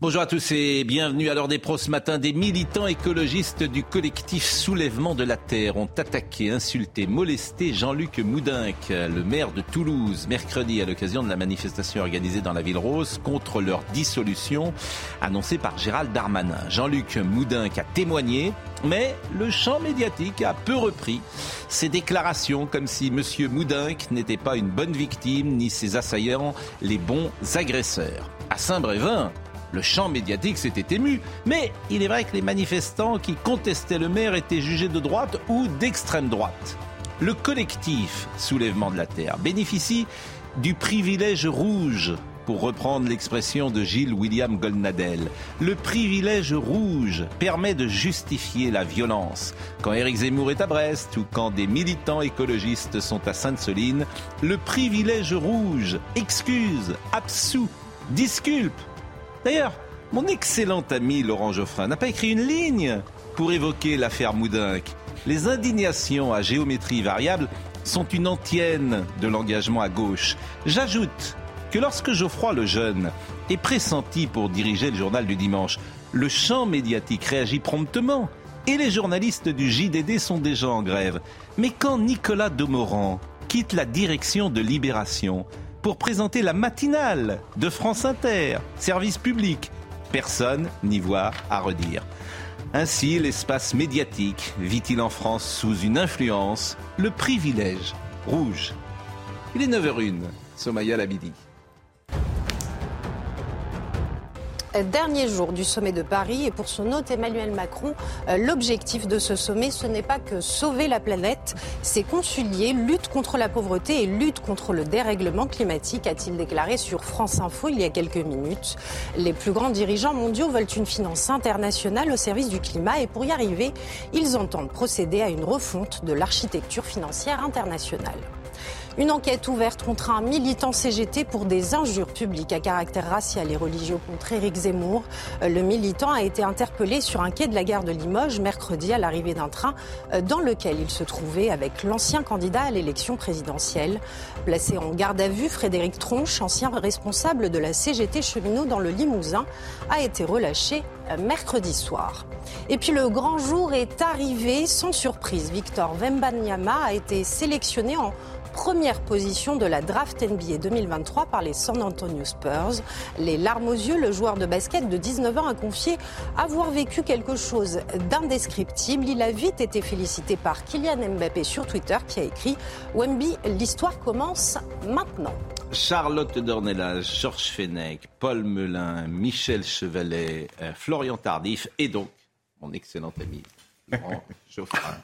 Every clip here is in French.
Bonjour à tous et bienvenue à l'heure des pros ce matin. Des militants écologistes du collectif Soulèvement de la Terre ont attaqué, insulté, molesté Jean-Luc Moudinck, le maire de Toulouse, mercredi à l'occasion de la manifestation organisée dans la ville rose contre leur dissolution annoncée par Gérald Darmanin. Jean-Luc Moudinck a témoigné, mais le champ médiatique a peu repris ses déclarations comme si M. Moudinck n'était pas une bonne victime ni ses assaillants les bons agresseurs. À Saint-Brévin, le champ médiatique s'était ému, mais il est vrai que les manifestants qui contestaient le maire étaient jugés de droite ou d'extrême droite. Le collectif Soulèvement de la Terre bénéficie du privilège rouge, pour reprendre l'expression de Gilles William Goldnadel. Le privilège rouge permet de justifier la violence. Quand Éric Zemmour est à Brest ou quand des militants écologistes sont à Sainte-Soline, le privilège rouge excuse, absout, disculpe D'ailleurs, mon excellent ami Laurent Geoffrin n'a pas écrit une ligne pour évoquer l'affaire Moudinck. Les indignations à géométrie variable sont une antienne de l'engagement à gauche. J'ajoute que lorsque Geoffroy le Jeune est pressenti pour diriger le journal du dimanche, le champ médiatique réagit promptement et les journalistes du JDD sont déjà en grève. Mais quand Nicolas Demorand quitte la direction de Libération, pour présenter la matinale de France Inter, service public. Personne n'y voit à redire. Ainsi, l'espace médiatique vit-il en France sous une influence, le privilège rouge. Il est 9h01, Somaya Labidi. Dernier jour du sommet de Paris et pour son hôte Emmanuel Macron, euh, l'objectif de ce sommet, ce n'est pas que sauver la planète, c'est concilier lutte contre la pauvreté et lutte contre le dérèglement climatique, a-t-il déclaré sur France Info il y a quelques minutes. Les plus grands dirigeants mondiaux veulent une finance internationale au service du climat et pour y arriver, ils entendent procéder à une refonte de l'architecture financière internationale. Une enquête ouverte contre un militant CGT pour des injures publiques à caractère racial et religieux contre Éric Zemmour. Le militant a été interpellé sur un quai de la gare de Limoges mercredi à l'arrivée d'un train euh, dans lequel il se trouvait avec l'ancien candidat à l'élection présidentielle. Placé en garde à vue, Frédéric Tronche, ancien responsable de la CGT cheminot dans le Limousin, a été relâché euh, mercredi soir. Et puis le grand jour est arrivé sans surprise. Victor Wembanyama a été sélectionné en première position de la draft NBA 2023 par les San Antonio Spurs. Les larmes aux yeux, le joueur de basket de 19 ans a confié avoir vécu quelque chose d'indescriptible. Il a vite été félicité par Kylian Mbappé sur Twitter qui a écrit Wemby, l'histoire commence maintenant. Charlotte Dornelas, Georges Fenech, Paul Melun, Michel Chevalet, euh, Florian Tardif et donc mon excellent ami Laurent Geoffrin.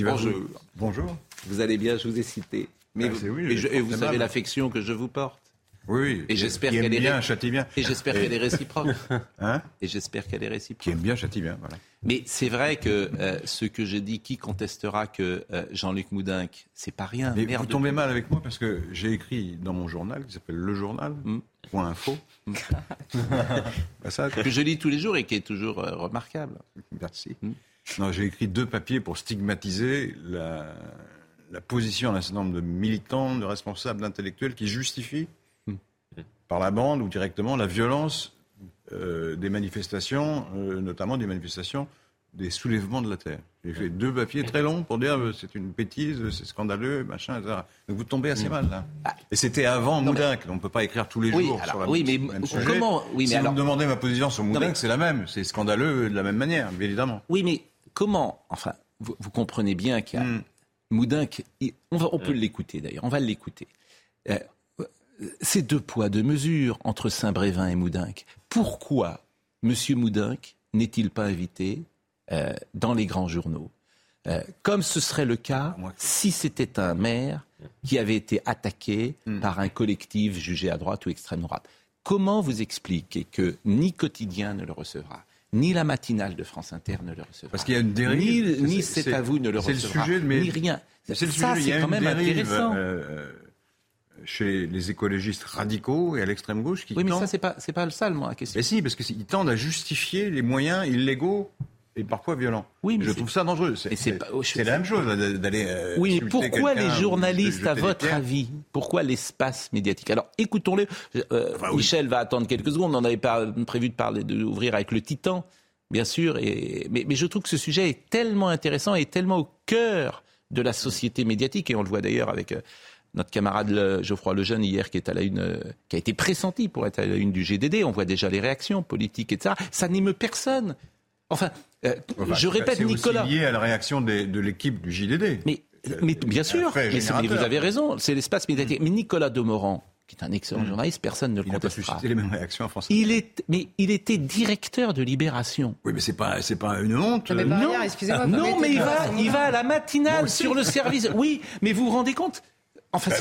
Bonjour. Bonjour. Vous allez bien, je vous ai cité. Mais ah, vous, et, vous savez l'affection que je vous porte. Oui, et j'espère qu'elle est bien, châtie bien. Et j'espère qu'elle est réciproque. Hein et j'espère qu'elle est réciproque. Qui aime bien, châtie bien. Voilà. Mais c'est vrai que euh, ce que je dis, qui contestera que euh, Jean-Luc Moudinck, c'est pas rien. Mais vous tombez mal avec moi parce que j'ai écrit dans mon journal qui s'appelle Le Journal. Mm. Info. Mm. Bah, que je lis tous les jours et qui est toujours euh, remarquable. Merci. Mm. Non, j'ai écrit deux papiers pour stigmatiser la, la position d'un certain nombre de militants, de responsables, d'intellectuels qui justifient. Par la bande ou directement, la violence euh, des manifestations, euh, notamment des manifestations des soulèvements de la terre. J'ai fait deux papiers très longs pour dire euh, c'est une bêtise, c'est scandaleux, machin, etc. Donc vous tombez assez hmm. mal là. Ah. Et c'était avant Moudinque, on ne peut pas écrire tous les jours sur la oui, mais comment oui, mais Si vous me demandez ma position sur Moudinque, c'est la même, c'est scandaleux de la même manière, évidemment. Oui, mais comment Enfin, vous, comprenez bien qu'il y a. Moudinque, on, on peut l'écouter d'ailleurs, on va l'écouter. Euh, c'est deux poids, deux mesures entre Saint-Brévin et Moudinque. Pourquoi M. Moudinque n'est-il pas invité euh, dans les grands journaux? Euh, Comme ce serait le cas si c'était un maire qui avait été attaqué hmm. par un collectif jugé à droite ou extrême droite. Comment vous expliquez que ni quotidien ne le recevra, ni la matinale de France Inter ne le recevra? Parce qu'il y a une dérive. Ni, c'est à vous ne le recevra. Le sujet, mais ni rien. C'est le Ça, c'est quand même intéressant. Euh, chez les écologistes radicaux et à l'extrême gauche qui Oui, mais ça, c'est pas, c'est pas le seul, moi, la question. Mais si, parce qu'ils tendent à justifier les moyens illégaux et parfois violent. Oui, mais je trouve ça dangereux. c'est c'est la même chose d'aller. euh, Oui, mais pourquoi les ou journalistes, à votre avis Pourquoi l'espace médiatique? Alors, écoutons-le. Euh, Enfin, oui. Michel va attendre quelques secondes. On avait pas prévu de parler, d'ouvrir avec le Titan, bien sûr. Et, mais, mais je trouve que ce sujet est tellement intéressant et tellement au cœur de la société médiatique. Et on le voit d'ailleurs avec euh, notre camarade le- Geoffroy Lejeune hier, qui est à la une, euh, qui a été pressenti pour être à la une du GDD. On voit déjà les réactions politiques, etc. Ça n'émeut personne. Enfin, euh, Enfin, je répète, c'est Nicolas. aussi lié à la réaction des- de l'équipe du JDD. Mais, mais bien sûr, mais, c'est- vous avez raison, c'est l'espace médiatique. Mais Nicolas Demorand, qui est un excellent journaliste, personne ne le il n'a pas contestera. suscité les mêmes réactions en France. Il est, mais il était directeur de Libération. Oui, mais c'est pas, c'est pas une honte. Non, euh, non, mais il va, il va à la matinale sur le service. Oui, mais vous vous rendez compte Enfin, Ben,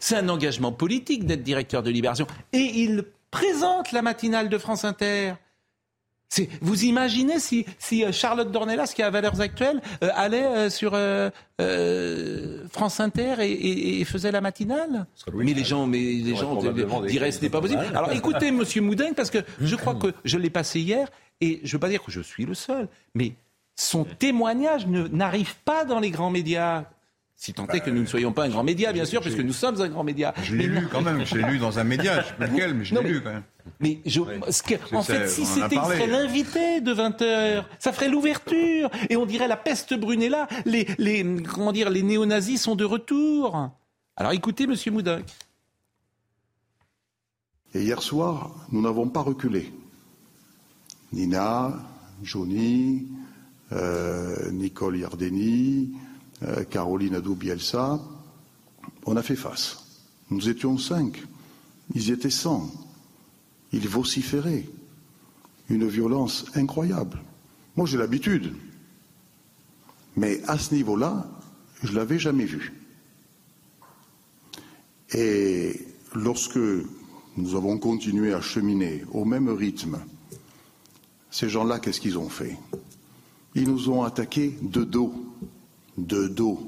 c'est un engagement, un politique d'être directeur de Libération. Et il présente la matinale de France Inter. Vous imaginez si, si euh, Charlotte Dornelas, qui est à Valeurs Actuelles, euh, allait euh, sur euh, France Inter et, et- et faisait la matinale? Mais les gens, mais les gens diraient ce n'est pas possible. Alors écoutez, Monsieur Moudin, parce que je crois que je l'ai passé hier et je ne veux pas dire que je suis le seul, mais son témoignage n'arrive pas dans les grands médias. Si tant est que nous ne soyons pas un grand média, bien sûr, puisque nous sommes un grand média. Je l'ai lu quand même, je l'ai lu dans un média, je sais plus lequel, mais je l'ai lu quand même. mais je, ce que- en ça, fait, si c'était, il serait l'invité de 20h. Ça ferait l'ouverture. Et on dirait la peste brune est là. Les, les, comment dire, les néo-nazis sont de retour. Alors écoutez, monsieur Moudin. Et hier soir, nous n'avons pas reculé. Nina, Johnny, euh, Nicole Yardeni, euh, Caroline Adou-Bielsa, on a fait face. Nous étions cinq, ils étaient cent. Ils vociféraient. Une violence incroyable. Moi, j'ai l'habitude. Mais à ce niveau-là, je ne l'avais jamais vu. Et lorsque nous avons continué à cheminer au même rythme, ces gens-là, qu'est-ce qu'ils ont fait? Ils nous ont attaqués de dos. De dos.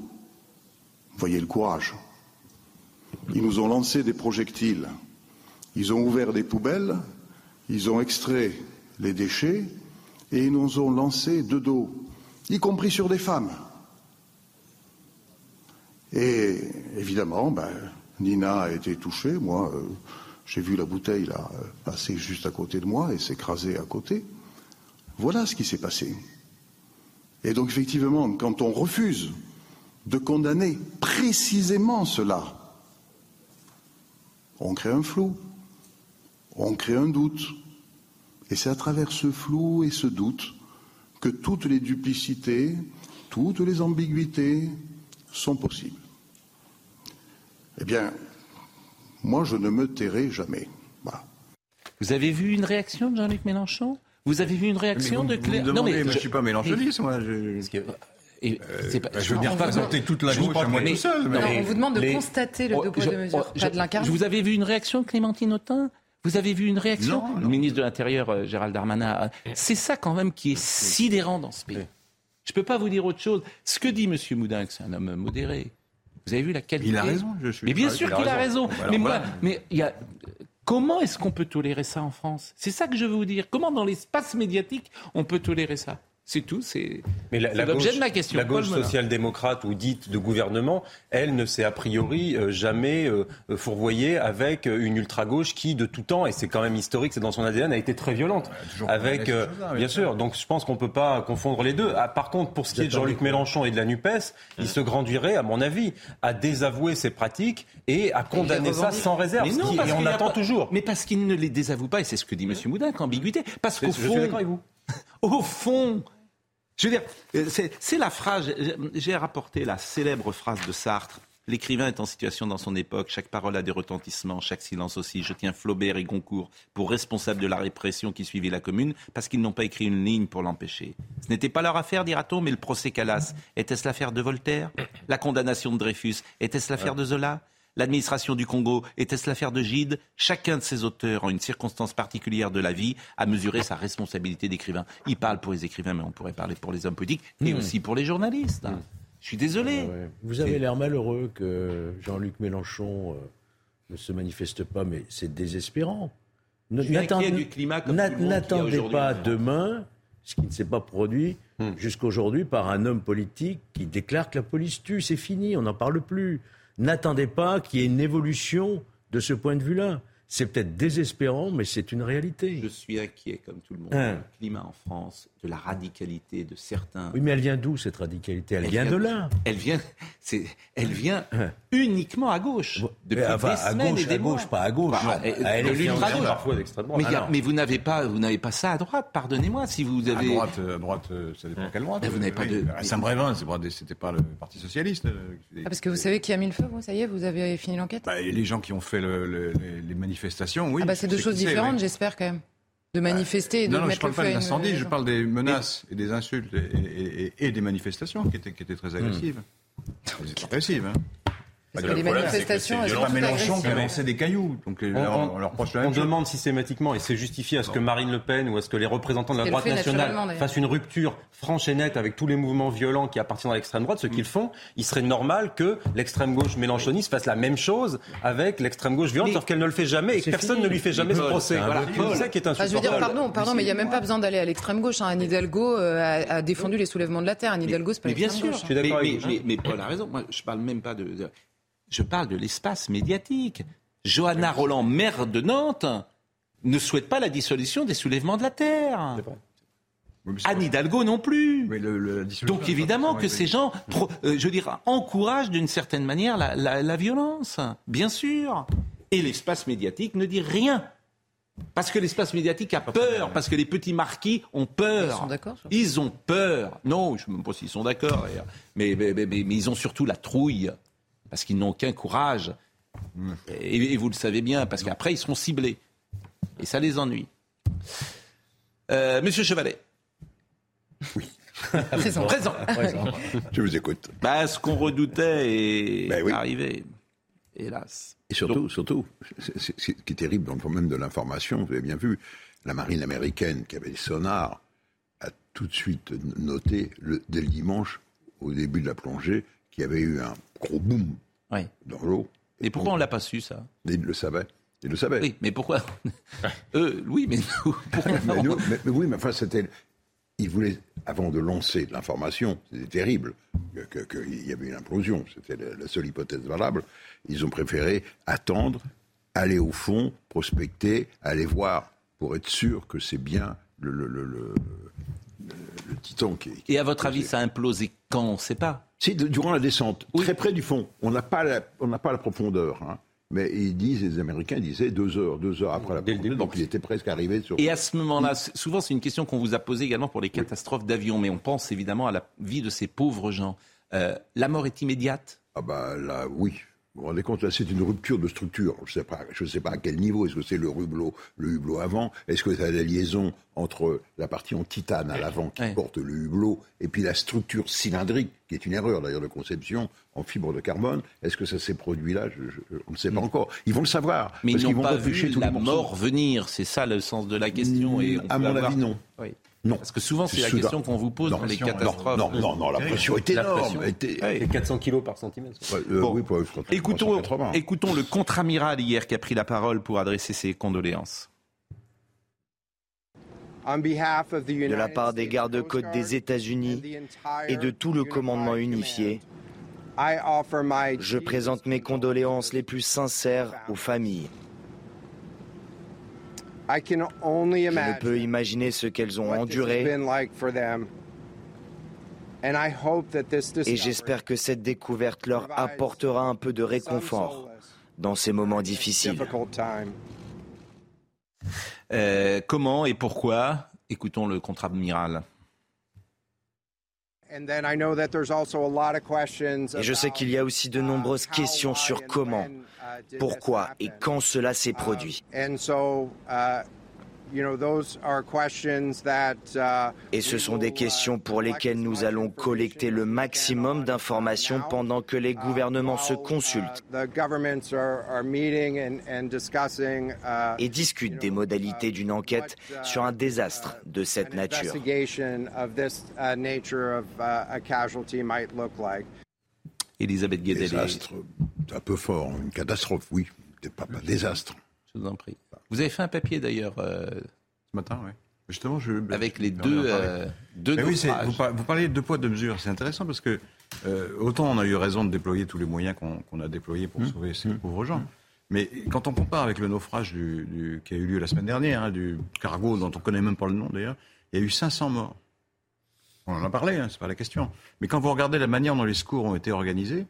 Voyez le courage. Ils nous ont lancé des projectiles. Ils ont ouvert des poubelles. Ils ont extrait les déchets. Et ils nous ont lancé de dos, y compris sur des femmes. Et évidemment, ben, Nina a été touchée. Moi, euh, j'ai vu la bouteille là euh, passer juste à côté de moi et s'écraser à côté. Voilà ce qui s'est passé. Et donc, effectivement, quand on refuse de condamner précisément cela, on crée un flou, on crée un doute. Et c'est à travers ce flou et ce doute que toutes les duplicités, toutes les ambiguïtés sont possibles. Eh bien, moi, je ne me tairai jamais. Vous avez vu une réaction de Jean-Luc Mélenchon? Vous avez vu une réaction vous, de vous me Claire demandez, mais je- je suis pas mélanchoniste, moi. je- Et c'est pas- Bah, je veux va- représenter toute la gauche à moi mais- tout seul. mais- Non, on vous demande de les- constater le Oh, deux poids deux mesures, oh, pas je- de l'incarner. Vous avez vu une réaction de Clémentine Autain? Vous avez vu une réaction? Non, non. Le ministre de l'Intérieur, euh, Gérald Darmanin. euh, C'est ça quand même qui est sidérant dans ce pays. Je ne peux pas vous dire autre chose. Ce que dit M. Moudin, c'est un homme modéré. Vous avez vu la qualité? Il a raison, je suis Mais bien sûr qu'il a raison. raison. Bon, alors mais moi, voilà. mais il y a. Comment est-ce qu'on peut tolérer ça en France? C'est ça que je veux vous dire. Comment dans l'espace médiatique on peut tolérer ça? C'est tout. C'est l'objet gauche, de ma question. la gauche social-démocrate ou dite de gouvernement, elle ne s'est a priori euh, jamais euh, fourvoyée avec euh, une ultra-gauche qui, de tout temps, et c'est quand même historique, c'est dans son ADN, a été très violente. toujours Avec, euh, ces bien ça. sûr, donc je pense qu'on ne peut pas confondre les deux. Ah, par contre, pour ce qui est de Jean-Luc Mélenchon et de la NUPES, il se grandirait, à mon avis, à désavouer ses pratiques et à condamner ça sans réserve. Mais non, qui- parce et on attend pas- toujours. Mais parce qu'il ne les désavoue pas, et c'est ce que dit M. Moudin, qu'ambiguïté. Parce Je qu'au suis fond, d'accord avec vous. au fond, je veux dire, euh, c'est la phrase, j'ai- j'ai rapporté la célèbre phrase de Sartre. L'écrivain est en situation dans son époque, chaque parole a des retentissements, chaque silence aussi. Je tiens Flaubert et Goncourt pour responsables de la répression qui suivit la commune, parce qu'ils n'ont pas écrit une ligne pour l'empêcher. Ce n'était pas leur affaire, dira-t-on, mais le procès Calas, était-ce l'affaire de Voltaire? La condamnation de Dreyfus, était-ce l'affaire de Zola? L'administration du Congo, était-ce l'affaire de Gide Chacun de ces auteurs, en une circonstance particulière de la vie, a mesuré sa responsabilité d'écrivain. Il parle pour les écrivains, mais on pourrait parler pour les hommes politiques et aussi pour les journalistes. Je suis désolé. Ouais. Vous avez l'air malheureux que Jean-Luc Mélenchon euh, ne se manifeste pas, mais c'est désespérant. N'attendez- pas demain ce qui ne s'est pas produit Hmm. jusqu'aujourd'hui par un homme politique qui déclare que la police tue. C'est fini, on n'en parle plus. N'attendez pas qu'il y ait une évolution de ce point de vue-là. C'est peut-être désespérant, mais c'est une réalité. Je suis inquiet, comme tout le monde, Hein. du climat en France, de la radicalité de certains. Oui, mais elle vient d'où cette radicalité? Elle, Elle vient de là. Elle vient, c'est, elle vient uniquement à gauche. Depuis Mais enfin, des à semaines gauche, et des à mois. gauche, pas à gauche. Bah, Non. euh, À gauche. parfois d'extrême droite. Mais, Ah mais vous n'avez pas, vous n'avez pas ça à droite. Pardonnez-moi si vous À avez. droite, euh, à droite, euh, ça dépend quelle droite. Mais vous n'avez pas de- À Saint-Brévin, c'était pas le Parti socialiste. euh, Ah, parce que vous savez qui a mis le feu, vous Ça y est, vous avez fini l'enquête? Bah, les gens qui ont fait le- le- les, les manifestations, oui. Ah bah c'est deux choses différentes, j'espère quand même. De manifester et de Non, non, je mettre parle le pas de une l'incendie, je parle des menaces et des insultes et, et- et- et des manifestations qui étaient, qui étaient très agressives. Elles étaient agressives, hein. Parce que les manifestations, elles C'est pas Mélenchon qui lançait des cailloux. Donc euh, On- on, on- leur reproche la On même chose. demande systématiquement, et c'est justifié, à ce que Marine Le Pen ou à ce que les représentants de la droite nationale fassent une rupture franche et nette avec tous les mouvements violents qui appartiennent à l'extrême droite, ce qu'ils font, il serait normal que l'extrême gauche mélanchoniste fasse la même chose avec l'extrême gauche violente, sauf qu'elle ne le fait jamais et que personne fini. ne lui fait jamais Mais ce procès. c'est un Voilà, ça qui est Ah, je veux insupportable. dire, pardon, pardon, mais il n'y a même pas besoin d'aller à l'extrême gauche. Hein. Anne Hidalgo euh, a, a défendu les soulèvements de la terre. Anne Hidalgo, c'est pas Mais bien l'extrême sûr, gauche. Je suis d'accord avec vous. mais- mais Paul a raison. Moi, je parle même pas de. Je parle de l'espace médiatique. Johanna Roland, maire de Nantes, ne souhaite pas la dissolution des soulèvements de la terre. Oui, Anne Hidalgo non plus. le- le- Donc évidemment que ces gens, euh, je veux dire, encouragent d'une certaine manière la, la- la violence, bien sûr. Et l'espace médiatique ne dit rien. Parce que l'espace médiatique a peur, parce que les petits marquis ont peur. Ils sont d'accord. Ils ont peur. Non, je ne sais même pas s'ils sont d'accord d'ailleurs. Mais, mais, mais- mais- mais ils ont surtout la trouille, parce qu'ils n'ont aucun courage. Et, et vous le savez bien, parce qu'après ils seront ciblés. Et ça les ennuie. Euh, Monsieur Chevalet. Présent. Présent. Je vous écoute. Bah, ce qu'on redoutait est Ben oui. arrivé. Hélas. Et surtout, surtout, ce qui est terrible dans le domaine de l'information, vous avez bien vu, la marine américaine qui avait des sonars a tout de suite noté, le- dès le dimanche, au début de la plongée, qu'il y avait eu un gros boom Oui. dans l'eau. Et pourquoi on l'a pas su, ça? Ils le savaient. Ils le savaient. Oui, mais pourquoi? Eux, oui, mais nous, pourquoi Mais, nous- mais- mais oui, mais enfin, c'était. Ils voulaient, avant de lancer l'information, c'était terrible, que- que- qu'il y avait une implosion, c'était la, la seule hypothèse valable. Ils ont préféré attendre, aller au fond, prospecter, aller voir, pour être sûr que c'est bien le, le, le, le- titan qui, qui- Et à votre avis, ça a implosé quand? On ne sait pas. Si, de- durant la descente, Oui. très près du fond. On n'a pas la, on n'a pas la profondeur. hein. Mais ils disent, les Américains disaient deux heures, deux heures après la début. Donc ils étaient presque arrivés sur. Et à ce moment-là, souvent c'est une question qu'on vous a posée également pour les catastrophes d'avion, mais on pense évidemment à la vie de ces pauvres gens. Euh, la mort est immédiate? Ah bah là, oui. Vous vous rendez compte, là, c'est une rupture de structure. Je ne sais, sais pas à quel niveau. Est-ce que c'est le hublot, le hublot avant? Est-ce que c'est la liaison entre la partie en titane à l'avant qui porte le hublot et puis la structure cylindrique, qui est une erreur d'ailleurs de conception, en fibre de carbone? Est-ce que ça s'est produit là? Je- je- On ne sait pas encore. Ils vont le savoir. Mais parce ils n'ont pas vu la mort venir, c'est ça le sens de la question. Et on à peut mon avoir- avis, non. Oui. Non. Parce que souvent c'est la soudain. question qu'on vous pose Non, dans les catastrophes. Non, non, non, la pression est énorme. pression. était- C'est 400 kilos par centimètre. Ouais, euh, Bon. oui, pour- pour- pour Écoutons, 380. écoutons le contre-amiral hier qui a pris la parole pour adresser ses condoléances. de la part des gardes-côtes des États-Unis et de tout le commandement unifié, je présente mes condoléances les plus sincères aux familles. Je ne peux imaginer ce qu'elles ont enduré et j'espère que cette découverte leur apportera un peu de réconfort dans ces moments difficiles. Euh, comment et pourquoi Écoutons le contre-amiral? Et je sais qu'il y a aussi de nombreuses questions sur comment, pourquoi et quand cela s'est produit? Et ce sont des questions pour lesquelles nous allons collecter le maximum d'informations pendant que les gouvernements se consultent et discutent des modalités d'une enquête sur un désastre de cette nature. Elisabeth Guedel, Désastre, un peu fort. Une catastrophe, oui. Pas, pas désastre. je vous en prie. Vous avez fait un papier d'ailleurs. euh, Ce matin, oui. Justement, je, avec les deux, euh, deux oui, vous, vous, parlez de deux poids, deux mesures. C'est intéressant parce que euh, autant on a eu raison de déployer tous les moyens qu'on a déployés pour mmh. sauver ces mmh. pauvres gens. Mais quand on compare avec le naufrage du, qui a eu lieu la semaine dernière, hein, du cargo dont on ne connaît même pas le nom d'ailleurs, il y a eu 500 morts. On en a parlé, hein, c'est pas la question. Mais quand vous regardez la manière dont les secours ont été organisés,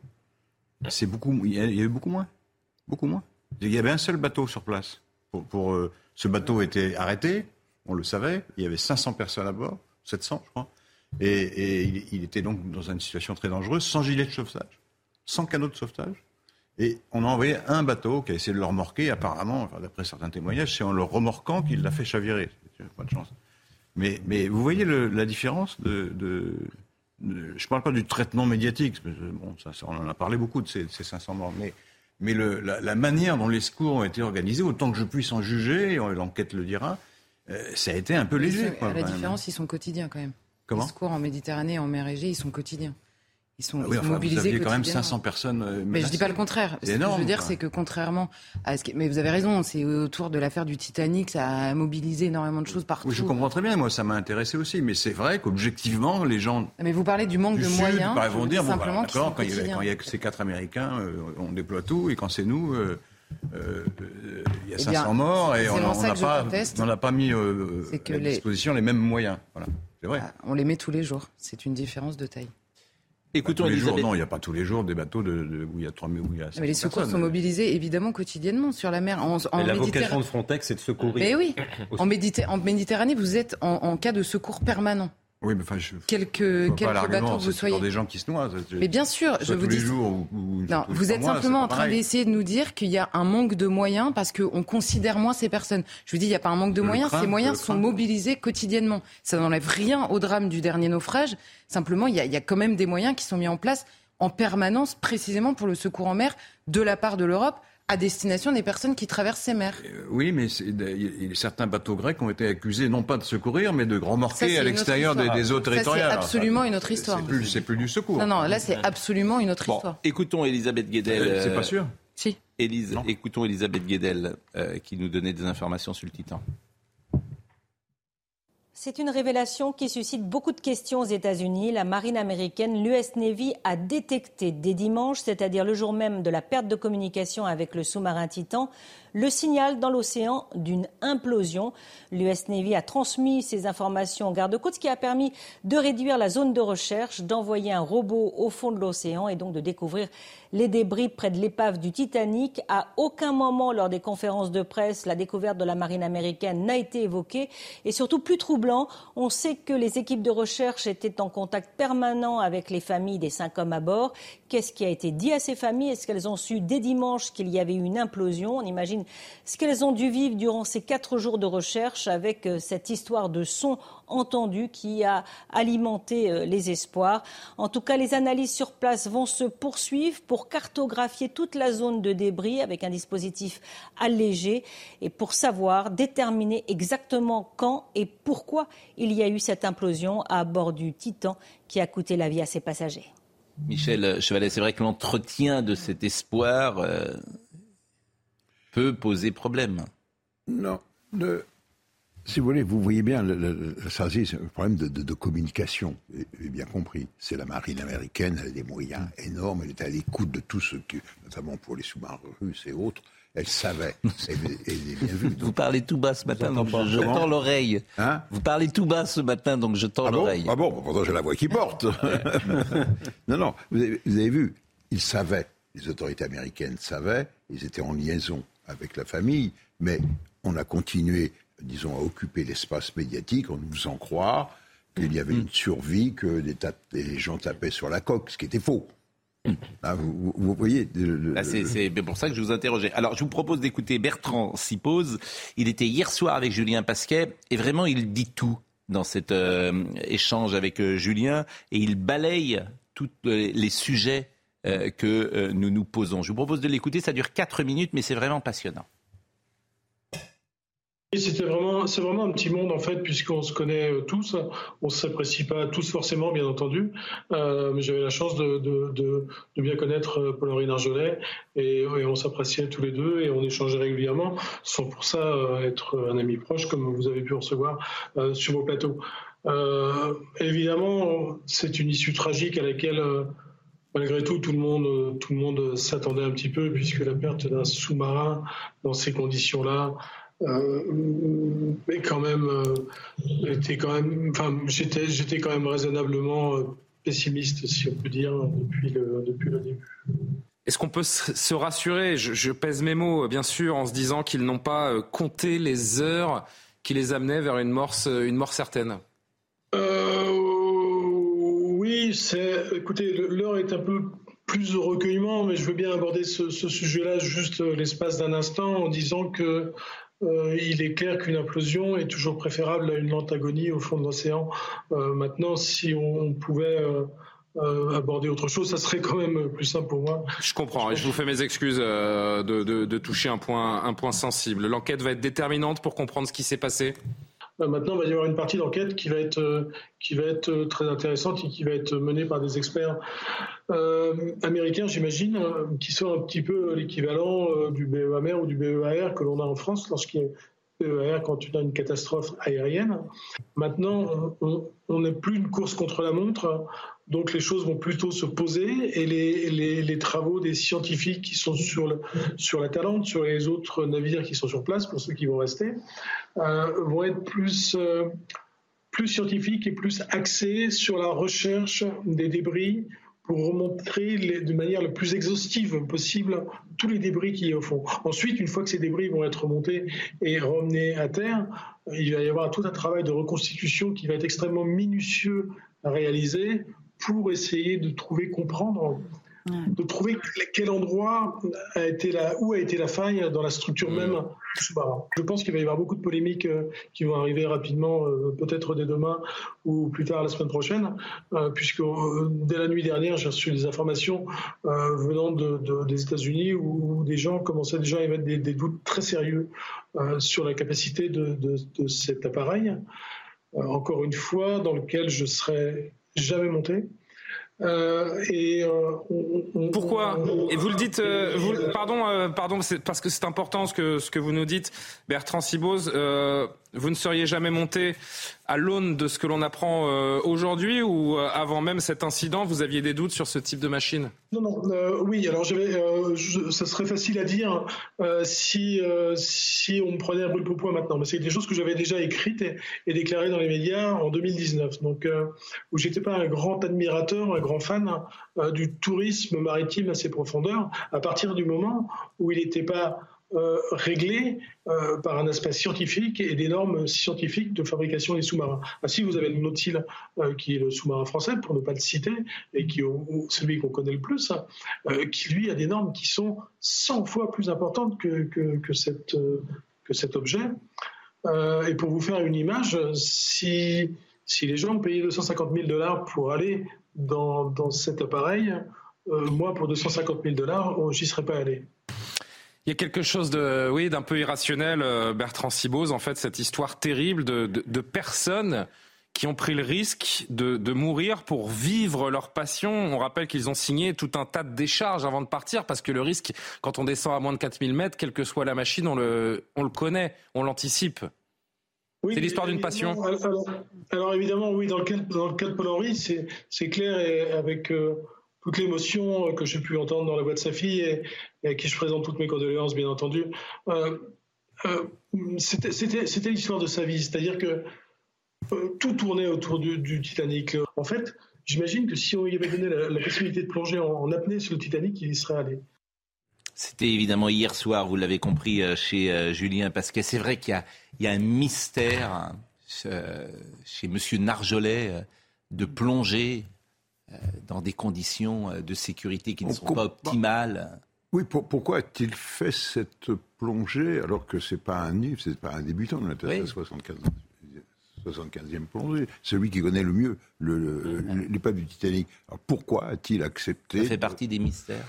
c'est beaucoup, il y a eu beaucoup moins, beaucoup moins. Il y avait un seul bateau sur place. Pour, euh, ce bateau était arrêté, on le savait. Il y avait 500 personnes à bord, 700 je crois. Et, il, était donc dans une situation très dangereuse, sans gilet de sauvetage, sans canot de sauvetage. Et on a envoyé un bateau qui a essayé de le remorquer, apparemment, d'après certains témoignages, c'est en le remorquant qu'il l'a fait chavirer. Pas de chance. Mais, mais vous voyez la différence de, Je ne parle pas du traitement médiatique, bon, ça, on en a parlé beaucoup de ces, 500 morts, mais, mais le, la, manière dont les secours ont été organisés, autant que je puisse en juger, l'enquête le dira, euh, ça a été un peu léger. la différence, ils sont quotidiens quand même. Comment? Les secours en Méditerranée et en mer Égée, ils sont quotidiens. Ils sont, ah mobilisés. Vous aviez quand même 500 personnes. Euh, mais je dis pas le contraire. Ce que je veux dire, c'est que contrairement à ce que, mais vous avez raison, c'est autour de l'affaire du Titanic, ça a mobilisé énormément de choses partout. Oui, je comprends très bien. Moi, ça m'a intéressé aussi. Mais c'est vrai qu'objectivement, les gens. Mais vous parlez du manque de moyens. Bah, vont dire, bon, bah, d'accord, quand, il y a ces quatre Américains, euh, on déploie tout, et quand c'est nous. Euh, il y a 500 eh morts et on n'a pas, pas, mis à disposition les mêmes moyens. Voilà, c'est vrai. Ah, on les met tous les jours. C'est une différence de taille. Écoutons les jours, non, il n'y a pas tous les jours des bateaux de, où il y a 3 000 où il y a Mais les secours sont mobilisés évidemment quotidiennement sur la mer. En, en la vocation de Frontex, c'est de secourir. Mais oui, en, en Méditerranée, vous êtes en, cas de secours permanent. Oui, mais enfin, je. Quelques, quelques bateaux vous soyez. des gens qui se noient. Mais bien sûr, je vous dis. Jours, non, vous êtes simplement en train d'essayer de nous dire qu'il y a un manque de moyens parce qu'on considère moins ces personnes. Je vous dis, il n'y a pas un manque de moyens. ces moyens sont mobilisés quotidiennement. Ça n'enlève rien au drame du dernier naufrage. Simplement, il y, a, il y a quand même des moyens qui sont mis en place en permanence, précisément pour le secours en mer, de la part de l'Europe à destination des personnes qui traversent ces mers. Euh, oui, mais certains bateaux grecs ont été accusés non pas de secourir, mais de remorquer à l'extérieur des, eaux territoriales. C'est absolument une autre histoire. C'est plus, du secours. Non, non, là c'est absolument une autre histoire. Écoutons Elisabeth Guedel. c'est pas sûr. Si. écoutons Elisabeth Guedel euh, qui nous donnait des informations sur le Titan. C'est une révélation qui suscite beaucoup de questions aux États-Unis. La marine américaine, l'US Navy, a détecté dès dimanche, c'est-à-dire le jour même de la perte de communication avec le sous-marin Titan, le signal dans l'océan d'une implosion. L'US Navy a transmis ces informations aux gardes-côtes, ce qui a permis de réduire la zone de recherche, d'envoyer un robot au fond de l'océan et donc de découvrir les débris près de l'épave du Titanic. À aucun moment lors des conférences de presse, la découverte de la marine américaine n'a été évoquée. Et surtout, plus troublant, on sait que les équipes de recherche étaient en contact permanent avec les familles des cinq hommes à bord. Qu'est-ce qui a été dit à ces familles? Est-ce qu'elles ont su dès dimanche qu'il y avait eu une implosion? On imagine ce qu'elles ont dû vivre durant ces quatre jours de recherche avec euh, cette histoire de son entendu qui a alimenté euh, les espoirs. En tout cas, les analyses sur place vont se poursuivre pour cartographier toute la zone de débris avec un dispositif allégé et pour savoir déterminer exactement quand et pourquoi il y a eu cette implosion à bord du Titan qui a coûté la vie à ses passagers. Michel Chevalet, c'est vrai que l'entretien de cet espoir euh, peut poser problème. Non. si vous voulez, vous voyez bien, le, c'est un problème de, communication, j'ai bien compris. C'est la marine américaine, elle a des moyens énormes, elle est à l'écoute de tout ce que, notamment pour les sous-marins russes et autres, elle savait. Elle, est bien vue. Vous parlez tout bas ce matin, donc je, tends l'oreille. Hein vous parlez tout bas ce matin, donc je tends ah l'oreille. ah bon, pourtant j'ai la voix qui porte. non, non, vous avez, vous avez vu, ils savaient, les autorités américaines savaient, ils étaient en liaison avec la famille, mais on a continué, disons, à occuper l'espace médiatique en nous faisant croire qu'il y avait une survie, que des, gens tapaient sur la coque, ce qui était faux. Ah, vous, voyez. C'est pour ça que je vous interrogeais. Alors, je vous propose d'écouter Bertrand Sipose. Il était hier soir avec Julien Pasquet et vraiment, il dit tout dans cet euh, échange avec euh, Julien et il balaye tous les sujets euh, que euh, nous nous posons. Je vous propose de l'écouter, ça dure 4 minutes, mais c'est vraiment passionnant. C'était vraiment, c'est vraiment un petit monde en fait, puisqu'on se connaît euh, tous. On ne s'apprécie pas tous forcément, bien entendu. Euh, mais j'avais la chance de, bien connaître euh, Paul-Henri Narjolet et, on s'appréciait tous les deux et on échangeait régulièrement, sans pour ça être un ami proche, comme vous avez pu recevoir sur vos plateaux. Évidemment, c'est une issue tragique à laquelle malgré tout, tout le monde, tout le monde s'attendait un petit peu, puisque la perte d'un sous-marin dans ces conditions-là, euh, mais quand même, euh, quand même, enfin, j'étais, j'étais quand même raisonnablement euh, pessimiste, si on peut dire, depuis le, depuis le début. Est-ce qu'on peut se rassurer? Je, je, pèse mes mots, bien sûr, en se disant qu'ils n'ont pas compté les heures qui les amenaient vers une mort, une mort certaine euh, Oui, c'est. Écoutez, l'heure est un peu plus au recueillement, mais je veux bien aborder ce, ce sujet-là juste l'espace d'un instant en disant que euh, il est clair qu'une implosion est toujours préférable à une lente agonie au fond de l'océan. Euh, maintenant, si on, pouvait euh, aborder autre chose, ça serait quand même plus simple pour moi. Je comprends et je vous fais mes excuses de, toucher un point, un point sensible. L'enquête va être déterminante pour comprendre ce qui s'est passé? Maintenant, il va y avoir une partie d'enquête qui va être va être très intéressante et qui va être menée par des experts euh, américains, j'imagine, euh, qui sont un petit peu l'équivalent euh, du BEAMER ou du BEAR que l'on a en France lorsqu'il y a BEAR quand tu as une catastrophe aérienne. Maintenant, on n'est plus une course contre la montre, donc les choses vont plutôt se poser et les, les, travaux des scientifiques qui sont sur, sur la Talente, sur les autres navires qui sont sur place, pour ceux qui vont rester, vont être plus plus scientifiques et plus axés sur la recherche des débris pour remontrer de manière la plus exhaustive possible tous les débris qu'il y a au fond. Ensuite, une fois que ces débris vont être remontés et remenés à terre, il va y avoir tout un travail de reconstitution qui va être extrêmement minutieux à réaliser pour essayer de trouver, comprendre de trouver quel endroit a été la, où a été la faille dans la structure même du sous-marin. Je pense qu'il va y avoir beaucoup de polémiques euh, qui vont arriver rapidement, euh, peut-être dès demain ou plus tard la semaine prochaine, euh, puisque dès la nuit dernière, j'ai reçu des informations venant de, des États-Unis où, des gens commençaient déjà à émettre des, doutes très sérieux sur la capacité de, de cet appareil. encore une fois, dans lequel je serais jamais monté. Euh, et euh, pourquoi? Et vous le dites, euh, vous, pardon, pardon, parce que c'est important ce que ce que vous nous dites, Bertrand Sibose vous ne seriez jamais monté à l'aune de ce que l'on apprend euh, aujourd'hui ou euh, avant même cet incident, vous aviez des doutes sur ce type de machine? Non, non, euh, oui, alors ça serait facile à dire si, si on me prenait un brûle pour point maintenant, mais c'est des choses que j'avais déjà écrites et, et, déclarées dans les médias en 2019, donc où j'étais pas un grand admirateur, un grand fan du tourisme maritime à ses profondeurs, à partir du moment où il n'était pas euh, euh, par un aspect scientifique et des normes scientifiques de fabrication des sous-marins. Ainsi, vous avez le Nautil, euh, qui est le sous-marin français, pour ne pas le citer, et qui est celui qu'on connaît le plus, qui lui a des normes qui sont 100 fois plus importantes que, cet objet. et pour vous faire une image, si, les gens payé 250 000 dollars pour aller dans, dans cet appareil, moi, pour 250 000 dollars, j'y serais pas allé. Il y a quelque chose de, oui, d'un peu irrationnel, euh, Bertrand Sibose, en fait, cette histoire terrible de, de, personnes qui ont pris le risque de, de, mourir pour vivre leur passion. On rappelle qu'ils ont signé tout un tas de décharges avant de partir parce que le risque, quand on descend à moins de 4000 mètres, quelle que soit la machine, on le, on le connaît, on l'anticipe. Oui, c'est l'histoire d'une passion. Alors, évidemment, oui, dans le cas, dans le cas de Henry, c'est clair et avec euh, toute l'émotion que j'ai pu entendre dans la voix de sa fille et, à qui je présente toutes mes condoléances, bien entendu. Euh, euh, c'était l'histoire de sa vie, c'est-à-dire que euh, tout tournait autour du, Titanic. En fait, j'imagine que si on lui avait donné la, possibilité de plonger en, apnée sur le Titanic, il y serait allé. C'était évidemment hier soir, vous l'avez compris, chez Julien Pasquet. C'est vrai qu'il y, a un mystère hein, chez M. Narjolet de plonger euh, dans des conditions euh, de sécurité qui ne sont pas optimales. Oui, pourquoi a-t-il fait cette plongée alors que ce n'est pas un ce n'est pas un débutant, on était à 75 75e plongée, celui qui connaît le mieux l'épave du Titanic. Alors pourquoi a-t-il accepté Ça fait partie des mystères.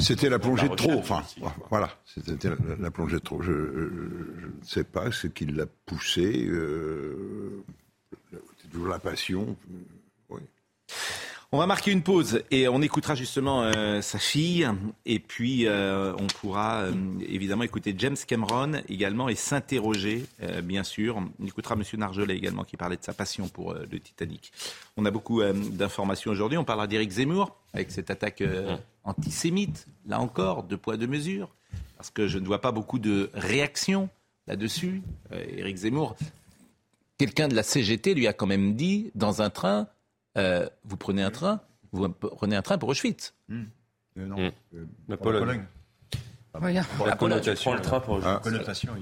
C'était la plongée de trop. Enfin, voilà, c'était la, plongée de trop. Je, ne sais pas ce qui l'a poussé. Euh, toujours la passion. On va marquer une pause et on écoutera justement euh, sa fille et puis euh, on pourra euh, évidemment écouter James Cameron également et s'interroger bien sûr. On écoutera Monsieur Nargelet également qui parlait de sa passion pour le Titanic. On a beaucoup d'informations aujourd'hui. On parlera d'Éric Zemmour avec cette attaque antisémite. Là encore, deux poids deux mesures parce que je ne vois pas beaucoup de réactions là-dessus. Éric Zemmour, quelqu'un de la CGT lui a quand même dit dans un train euh, vous prenez un train, vous prenez un train pour Auschwitz. Hmm. Euh, non, hmm. euh, la Pologne. Pour la, connotation, le train pour Auschwitz. Ah. connotation,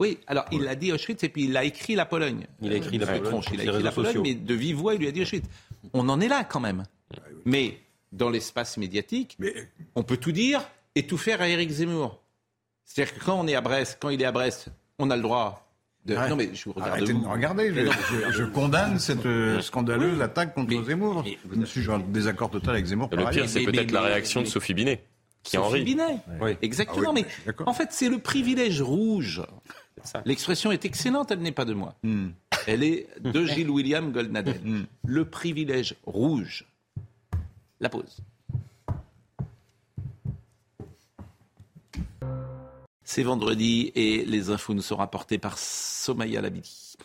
Oui, alors il a dit Auschwitz et puis il a écrit la Pologne. Il a écrit la Pologne. il a écrit la Pologne, mais de vive voix, il lui a dit Auschwitz. On en est là quand même. Mais dans l'espace médiatique, on peut tout dire et tout faire à Éric Zemmour. C'est-à-dire que quand on est à Brest, quand il est à Brest, on a le droit non, mais je vous regarde. Arrêtez de me regarder. Je, condamne cette euh, scandaleuse attaque contre Zemmour. je suis en désaccord total avec Zemmour. Le pire, c'est peut-être la réaction de Sophie Binet. Qui Sophie en Binet. Oui. Exactement. Ah mais en fait, c'est le privilège rouge. L'expression est excellente, elle n'est pas de moi. Hmm. Elle est de Gilles William Goldnadel. Hmm. Le privilège rouge. La pause. C'est vendredi et les infos nous sont rapportées par Somaya Labidi.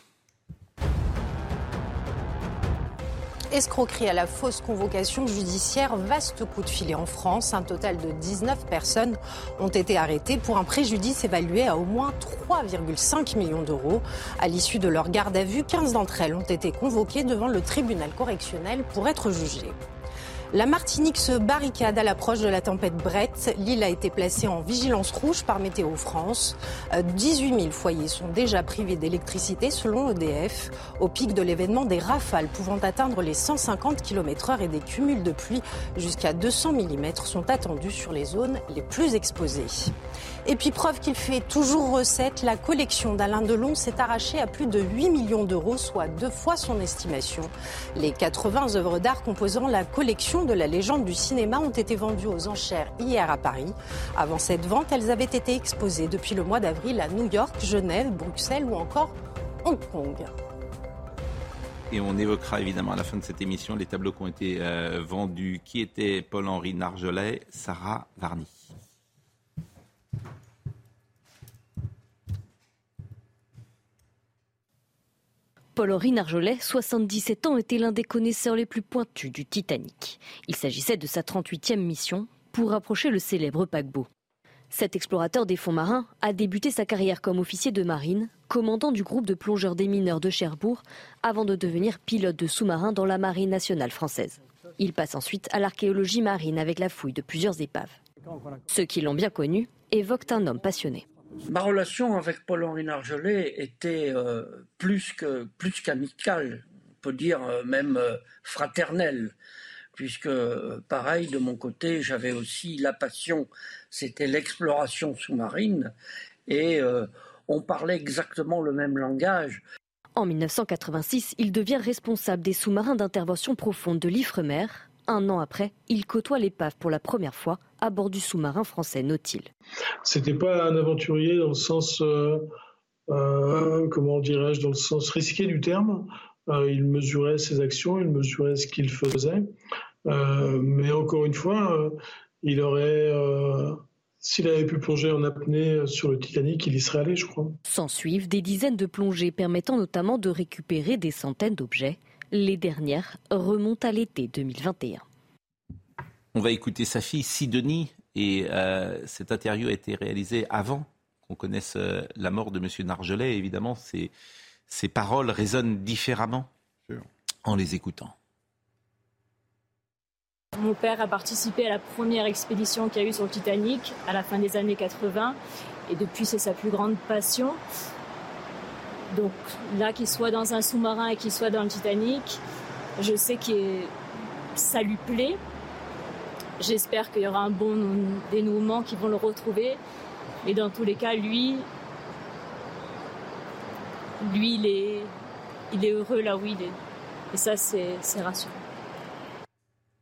Escroquerie à la fausse convocation judiciaire, vaste coup de filet en France. Un total de 19 personnes ont été arrêtées pour un préjudice évalué à au moins 3,5 millions d'euros. À l'issue de leur garde à vue, 15 d'entre elles ont été convoquées devant le tribunal correctionnel pour être jugées. La Martinique se barricade à l'approche de la tempête Brett. L'île a été placée en vigilance rouge par Météo France. 18 euh, 000 foyers sont déjà privés d'électricité selon EDF. Au pic de l'événement, des rafales pouvant atteindre les 150 km/h et des cumuls de pluie jusqu'à 200 mm sont attendus sur les zones les plus exposées. Et puis preuve qu'il fait toujours recette, la collection d'Alain Delon s'est arrachée à plus de 8 millions d'euros, soit deux fois son estimation. Les 80 œuvres d'art composant la collection de la légende du cinéma ont été vendues aux enchères hier à Paris. Avant cette vente, elles avaient été exposées depuis le mois d'avril à New York, Genève, Bruxelles ou encore Hong Kong. Et on évoquera évidemment à la fin de cette émission les tableaux qui ont été euh, vendus. Qui était Paul-Henri Nargelet Sarah Varny. Paul-Henri Narjolet, 77 ans, était l'un des connaisseurs les plus pointus du Titanic. Il s'agissait de sa 38e mission pour rapprocher le célèbre paquebot. Cet explorateur des fonds marins a débuté sa carrière comme officier de marine, commandant du groupe de plongeurs des mineurs de Cherbourg, avant de devenir pilote de sous-marin dans la marine nationale française. Il passe ensuite à l'archéologie marine avec la fouille de plusieurs épaves. Ceux qui l'ont bien connu évoquent un homme passionné. Ma relation avec Paul-Henri Nargelet était euh, plus que plus qu'amicale, on peut dire euh, même euh, fraternelle, puisque pareil de mon côté, j'avais aussi la passion, c'était l'exploration sous-marine, et on parlait exactement le même langage. En 1986, il devient responsable des sous-marins d'intervention profonde de l'Ifremer, un an après, il côtoie l'épave pour la première fois à bord du sous-marin français Nautil. C'était pas un aventurier dans le sens, euh, euh, comment dirais-je, dans le sens risqué du terme. Euh, il mesurait ses actions, il mesurait ce qu'il faisait. mais encore une fois, il aurait, s'il avait pu plonger en apnée sur le Titanic, il y serait allé, je crois. S'en suivent des dizaines de plongées permettant notamment de récupérer des centaines d'objets. Les dernières remontent à l'été 2021. On va écouter sa fille Sidonie et euh, cette interview a été réalisée avant qu'on connaisse euh, la mort de M. Nargelet. évidemment, ses, paroles résonnent différemment en les écoutant. Mon père a participé à la première expédition qu'il y a eu sur le Titanic à la fin des années 80 et depuis c'est sa plus grande passion. Donc là, qu'il soit dans un sous-marin et qu'il soit dans le Titanic, je sais que ça lui plaît. J'espère qu'il y aura un bon dénouement, qu'ils vont le retrouver. Mais dans tous les cas, lui, lui, il est, il est heureux là où il est. Et ça, c'est rassurant.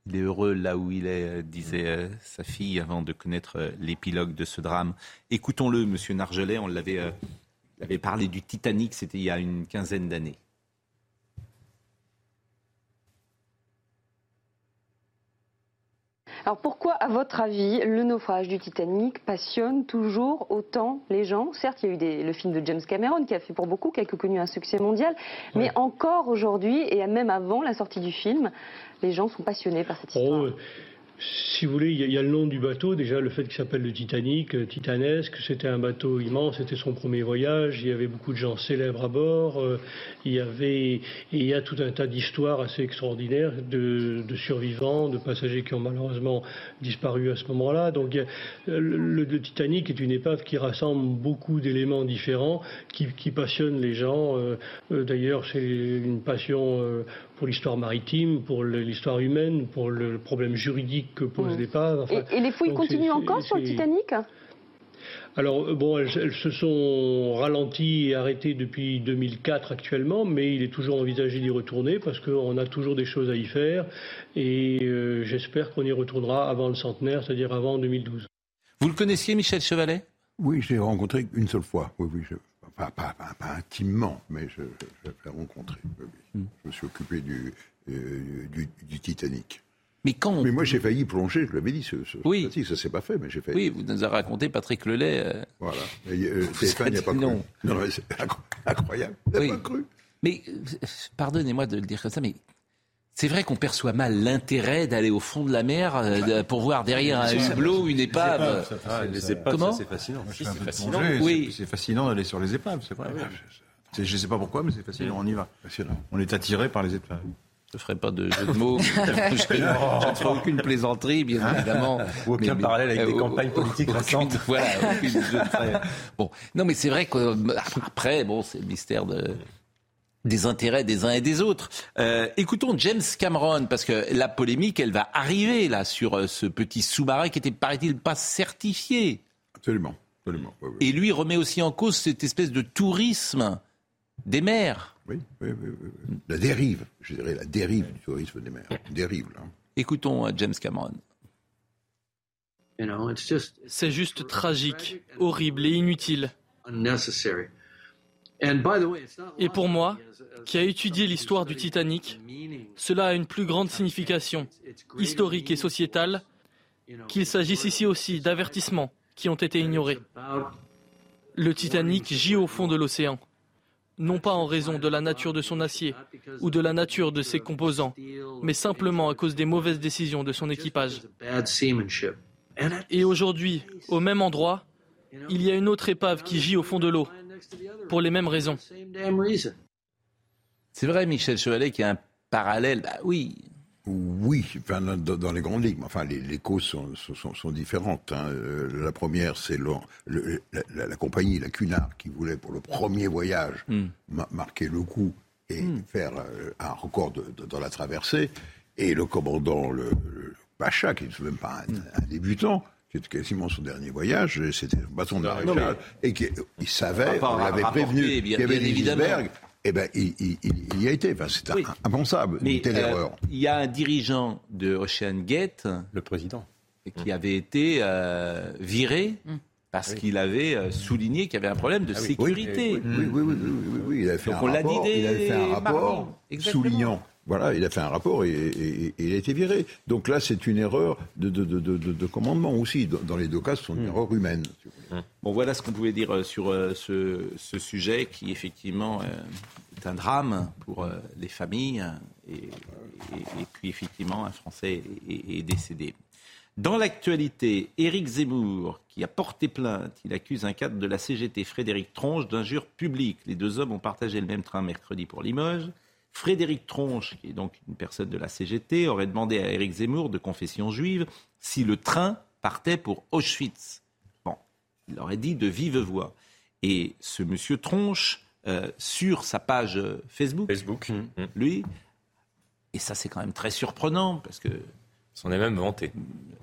Il est heureux là où il est, disait sa fille avant de connaître l'épilogue de ce drame. Écoutons-le, Monsieur Nargelet, on l'avait parlé du Titanic, c'était il y a une quinzaine d'années. Alors pourquoi, à votre avis, le naufrage du Titanic passionne toujours autant les gens? Certes, il y a eu le film de James Cameron qui a fait pour beaucoup, qui a connu un succès mondial, mais encore aujourd'hui, et même avant la sortie du film, les gens sont passionnés par cette histoire. Oh, si vous voulez, il y, a le nom du bateau, déjà le fait qu'il s'appelle le Titanic, euh, titanesque, c'était un bateau immense, c'était son premier voyage, il y avait beaucoup de gens célèbres à bord, euh, il y avait, il y a tout un tas d'histoires assez extraordinaires de, survivants, de passagers qui ont malheureusement disparu à ce moment-là. Donc le, Titanic est une épave qui rassemble beaucoup d'éléments différents, qui, passionnent les gens. Euh, d'ailleurs, c'est une passion pour l'histoire maritime, pour l'histoire humaine, pour le problème juridique que pose mmh. l'épave. et, les fouilles continuent encore sur le Titanic alors, bon, elles, se sont ralenties et arrêtées depuis 2004 actuellement, mais il est toujours envisagé d'y retourner parce qu'on a toujours des choses à y faire et euh, j'espère qu'on y retournera avant le centenaire, c'est-à-dire avant 2012. Vous le connaissiez, Michel Chevalet? Oui, je l'ai rencontré une seule fois. Oui, oui, pas, intimement, mais je, l'ai rencontré. Hmm. Je me suis occupé du, euh, du Titanic. Mais quand Mais moi, j'ai failli plonger, je l'avais dit, ce, ce oui. ça s'est pas fait, mais j'ai failli. Oui, vous nous avez raconté Patrick Lelay. Euh... Voilà. Euh, Stéphane n'y a pas cru. Non, non c'est incroyable. Il n'a pas cru. Mais euh, pardonnez-moi de le dire comme ça, mais c'est vrai qu'on perçoit mal l'intérêt d'aller au fond de la mer euh, pour voir derrière un hublot une épave. Les épaves, Comment c'est fascinant. c'est fascinant. Oui, c'est fascinant d'aller sur les épaves, c'est vrai. Je ne sais pas pourquoi, mais c'est fascinant. On y va. On est attiré par les épaves. Je ne ferai pas de jeu de mots. je, ne ferai aucune plaisanterie, bien hein évidemment. Ou aucun parallèle avec des euh, campagnes politiques récentes. Voilà, aucune, Bon, non, mais c'est vrai qu'après, bon, c'est le mystère de, des intérêts des uns et des autres. Euh, écoutons James Cameron, parce que la polémique, elle va arriver là sur euh, ce petit sous-marin qui était, paraît-il, pas certifié. Absolument. absolument Et lui remet aussi en cause cette espèce de tourisme des mers. Oui, oui, oui, La dérive, je dirais la dérive du tourisme des mers. Dérive, là. Écoutons euh, James Cameron. C'est juste tragique, horrible et inutile. Et pour moi, qui a étudié l'histoire du Titanic, cela a une plus grande signification historique et sociétale qu'il s'agisse ici aussi d'avertissements qui ont été ignorés. Le Titanic gît au fond de l'océan non pas en raison de la nature de son acier ou de la nature de ses composants, mais simplement à cause des mauvaises décisions de son équipage. Et aujourd'hui, au même endroit, il y a une autre épave qui gît au fond de l'eau, pour les mêmes raisons. C'est vrai, Michel Chevalet, qu'il y a un parallèle. Bah oui, oui, enfin, dans, les grandes ligues. Enfin, les, causes sont, sont, différentes. Hein. Euh, la première, c'est la, compagnie, la Cunard, qui voulait pour le premier voyage hmm. marquer le coup et hmm. faire euh, un record dans la traversée. Et le commandant, le, Pacha, qui n'est même pas hmm. un, débutant, qui était quasiment son dernier voyage, c'était le bâton de et qui il savait, on l'avait prévenu, qu'il y avait des icebergs, eh bien, il, y a été. Enfin, c'est impensable, Mais, une telle euh, erreur. Il y a un dirigeant de Ocean Gate, le président, qui avait été euh, viré. Mm. Parce qu'il avait euh, souligné qu'il y avait un problème de ah sécurité. Oui, oui, oui, oui, il avait fait un rapport, il avait fait un rapport soulignant voilà, il a fait un rapport et, il a été viré. Donc là, c'est une erreur de, commandement aussi. Dans les deux cas, c'est une hmm. erreur humaine. Bon, voilà ce qu'on pouvait dire euh, sur euh, ce, sujet qui, effectivement, euh, est un drame pour les familles. Et, puis, effectivement, un Français est, est décédé. Dans l'actualité, Éric Zemmour, qui a porté plainte, il accuse un cadre de la CGT, Frédéric Tronche, d'injure publique. Les deux hommes ont partagé le même train mercredi pour Limoges. Frédéric Tronche, qui est donc une personne de la CGT, aurait demandé à Éric Zemmour, de confession juive, si le train partait pour Auschwitz. Bon, il aurait dit de vive voix. Et ce monsieur Tronche, euh, sur sa page Facebook, Facebook. Hum, hum. lui, et ça c'est quand même très surprenant parce que s'en est même vanté.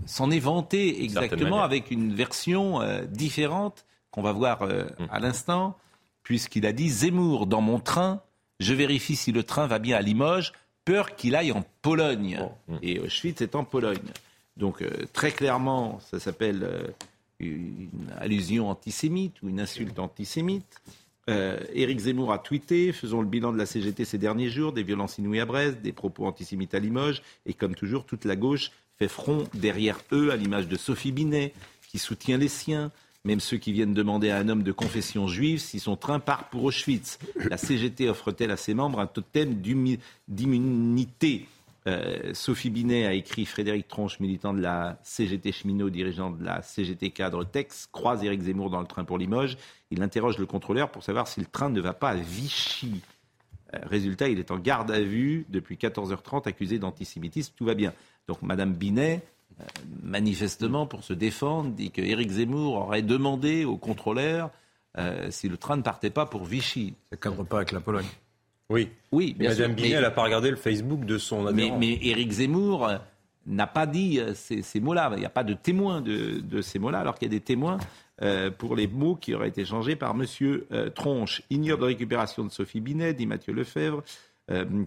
S'en est vanté exactement avec une version euh, différente qu'on va voir euh, hum. à l'instant, puisqu'il a dit Zemmour dans mon train je vérifie si le train va bien à Limoges. peur qu'il aille en Pologne. Et Auschwitz est en Pologne. Donc euh, très clairement, ça s'appelle euh, une allusion antisémite ou une insulte antisémite. Euh, Éric Zemmour a tweeté Faisons le bilan de la CGT ces derniers jours, des violences inouïes à Brest, des propos antisémites à Limoges. Et comme toujours, toute la gauche fait front derrière eux, à l'image de Sophie Binet, qui soutient les siens. Même ceux qui viennent demander à un homme de confession juive si son train part pour Auschwitz. La CGT offre-t-elle à ses membres un totem d'immunité? Euh, Sophie Binet a écrit Frédéric Tronche, militant de la CGT cheminot, dirigeant de la CGT cadre Tex, croise Éric Zemmour dans le train pour Limoges. Il interroge le contrôleur pour savoir si le train ne va pas à Vichy. Euh, résultat, il est en garde à vue depuis 14h30, accusé d'antisémitisme. Tout va bien. Donc, Madame Binet, manifestement, pour se défendre, dit que Éric Zemmour aurait demandé au contrôleur si le train ne partait pas pour Vichy. Ça ne cadre pas avec la Pologne. Oui. Oui, bien Madame Binet, elle n'a pas regardé le Facebook de son adhérent. Mais, mais Éric Zemmour euh, n'a pas dit euh, ces, mots-là. Il n'y a pas de témoins de, ces mots-là, alors qu'il y a des témoins euh, pour les mots qui auraient été changés par M. Tronche. Ignore de récupération de Sophie Binet, dit Mathieu Lefebvre.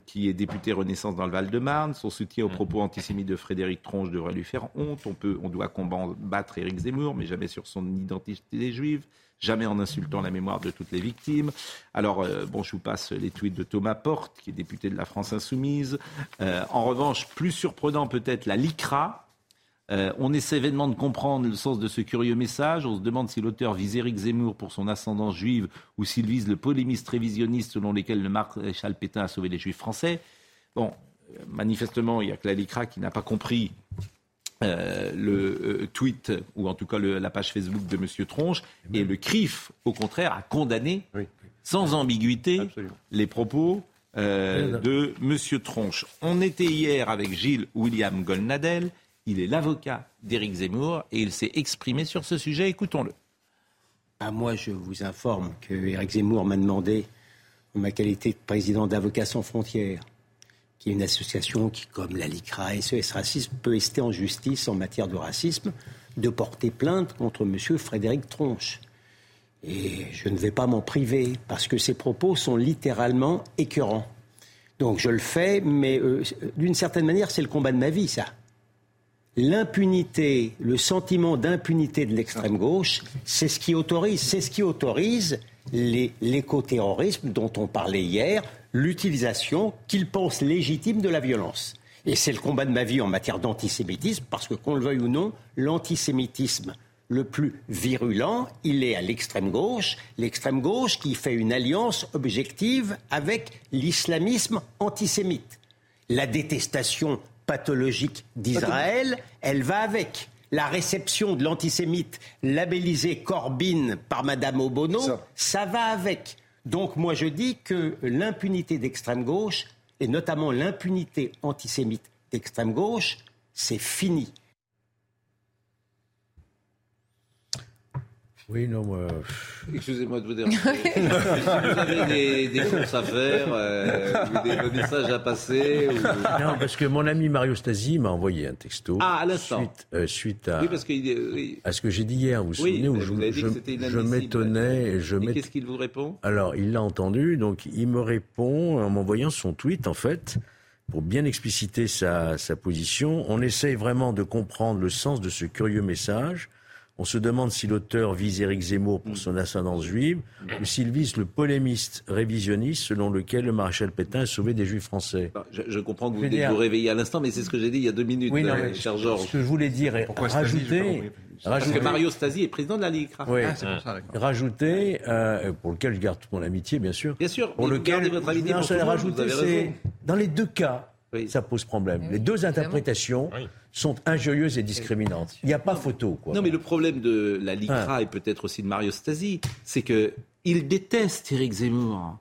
Qui est député Renaissance dans le Val-de-Marne. Son soutien aux propos antisémites de Frédéric Tronche devrait lui faire honte. On, peut, on doit combattre Éric Zemmour, mais jamais sur son identité juive jamais en insultant la mémoire de toutes les victimes. Alors, euh, bon, je vous passe les tweets de Thomas Porte, qui est député de la France Insoumise. Euh, en revanche, plus surprenant peut-être la LICRA. Euh, on essaie vainement de comprendre le sens de ce curieux message. On se demande si l'auteur vise Éric Zemmour pour son ascendance juive ou s'il vise le polémiste révisionniste selon lequel le maréchal Pétain a sauvé les juifs français. Bon, manifestement, il n'y a que la LICRA qui n'a pas compris euh, le euh, tweet, ou en tout cas la page Facebook de M. Tronche, et le CRIF, au contraire, a condamné sans ambiguïté les propos euh, de M. Tronche. On était hier avec Gilles William Golnadel, il est l'avocat d'Éric Zemmour, et il s'est exprimé sur ce sujet, écoutons-le. Ah, moi, je vous informe que Éric Zemmour m'a demandé, en ma qualité de président d'Avocats sans frontières, qui est une association qui, comme la LICRA, SES Racisme, peut rester en justice en matière de racisme, de porter plainte contre M. Frédéric Tronche. Et je ne vais pas m'en priver, parce que ses propos sont littéralement écœurants. Donc je le fais, mais euh, d'une certaine manière, c'est le combat de ma vie, ça. L'impunité, le sentiment d'impunité de l'extrême gauche, c'est ce qui autorise, c'est ce qui autorise l'écoterrorisme dont on parlait hier, l'utilisation qu'ils pensent légitime de la violence. Et c'est le combat de ma vie en matière d'antisémitisme, parce que qu'on le veuille ou non, l'antisémitisme le plus virulent, il est à l'extrême gauche, l'extrême gauche qui fait une alliance objective avec l'islamisme antisémite. La détestation pathologique d'Israël, elle va avec. La réception de l'antisémite labellisé Corbyn par Madame Obono, ça va avec. Donc moi je dis que l'impunité d'extrême gauche, et notamment l'impunité antisémite d'extrême gauche, c'est fini. Oui, non, moi. Excusez-moi de vous déranger. si vous avez des, des, courses à faire, euh, ou des messages à passer. Ou... Non, parce que mon ami Mario Stasi m'a envoyé un texto. Ah, à l'instant. Suite, euh, suite, à, oui, parce que, oui. à ce que j'ai dit hier. Vous vous oui, souvenez où vous je, je, je m'étonnais. Je Et qu'est-ce qu'il vous répond? Alors, il l'a entendu, donc il me répond en m'envoyant son tweet, en fait. Pour bien expliciter sa, sa position, on essaye vraiment de comprendre le sens de ce curieux message. On se demande si l'auteur vise Éric Zemmour pour son ascendance juive ou s'il vise le polémiste révisionniste selon lequel le maréchal Pétain a sauvé des juifs français. Je, je comprends que vous venez de vous réveiller à l'instant, mais c'est ce que j'ai dit il y a deux minutes, oui, non, euh, cher Georges. Ce que je voulais dire est rajouter... Parce que Mario Stasi est président de la Ligue. Oui. Ah, c'est pour ça, rajouter, euh, pour lequel je garde toute mon amitié, bien sûr. Bien sûr, pour lequel, votre amitié non, rajouter, c'est dans les deux cas, oui. ça pose problème. Les deux interprétations oui. sont injurieuses et discriminantes. Il n'y a pas photo. Quoi. Non, mais le problème de la LICRA ah. et peut-être aussi de Mario Stasi, c'est que il déteste Éric Zemmour.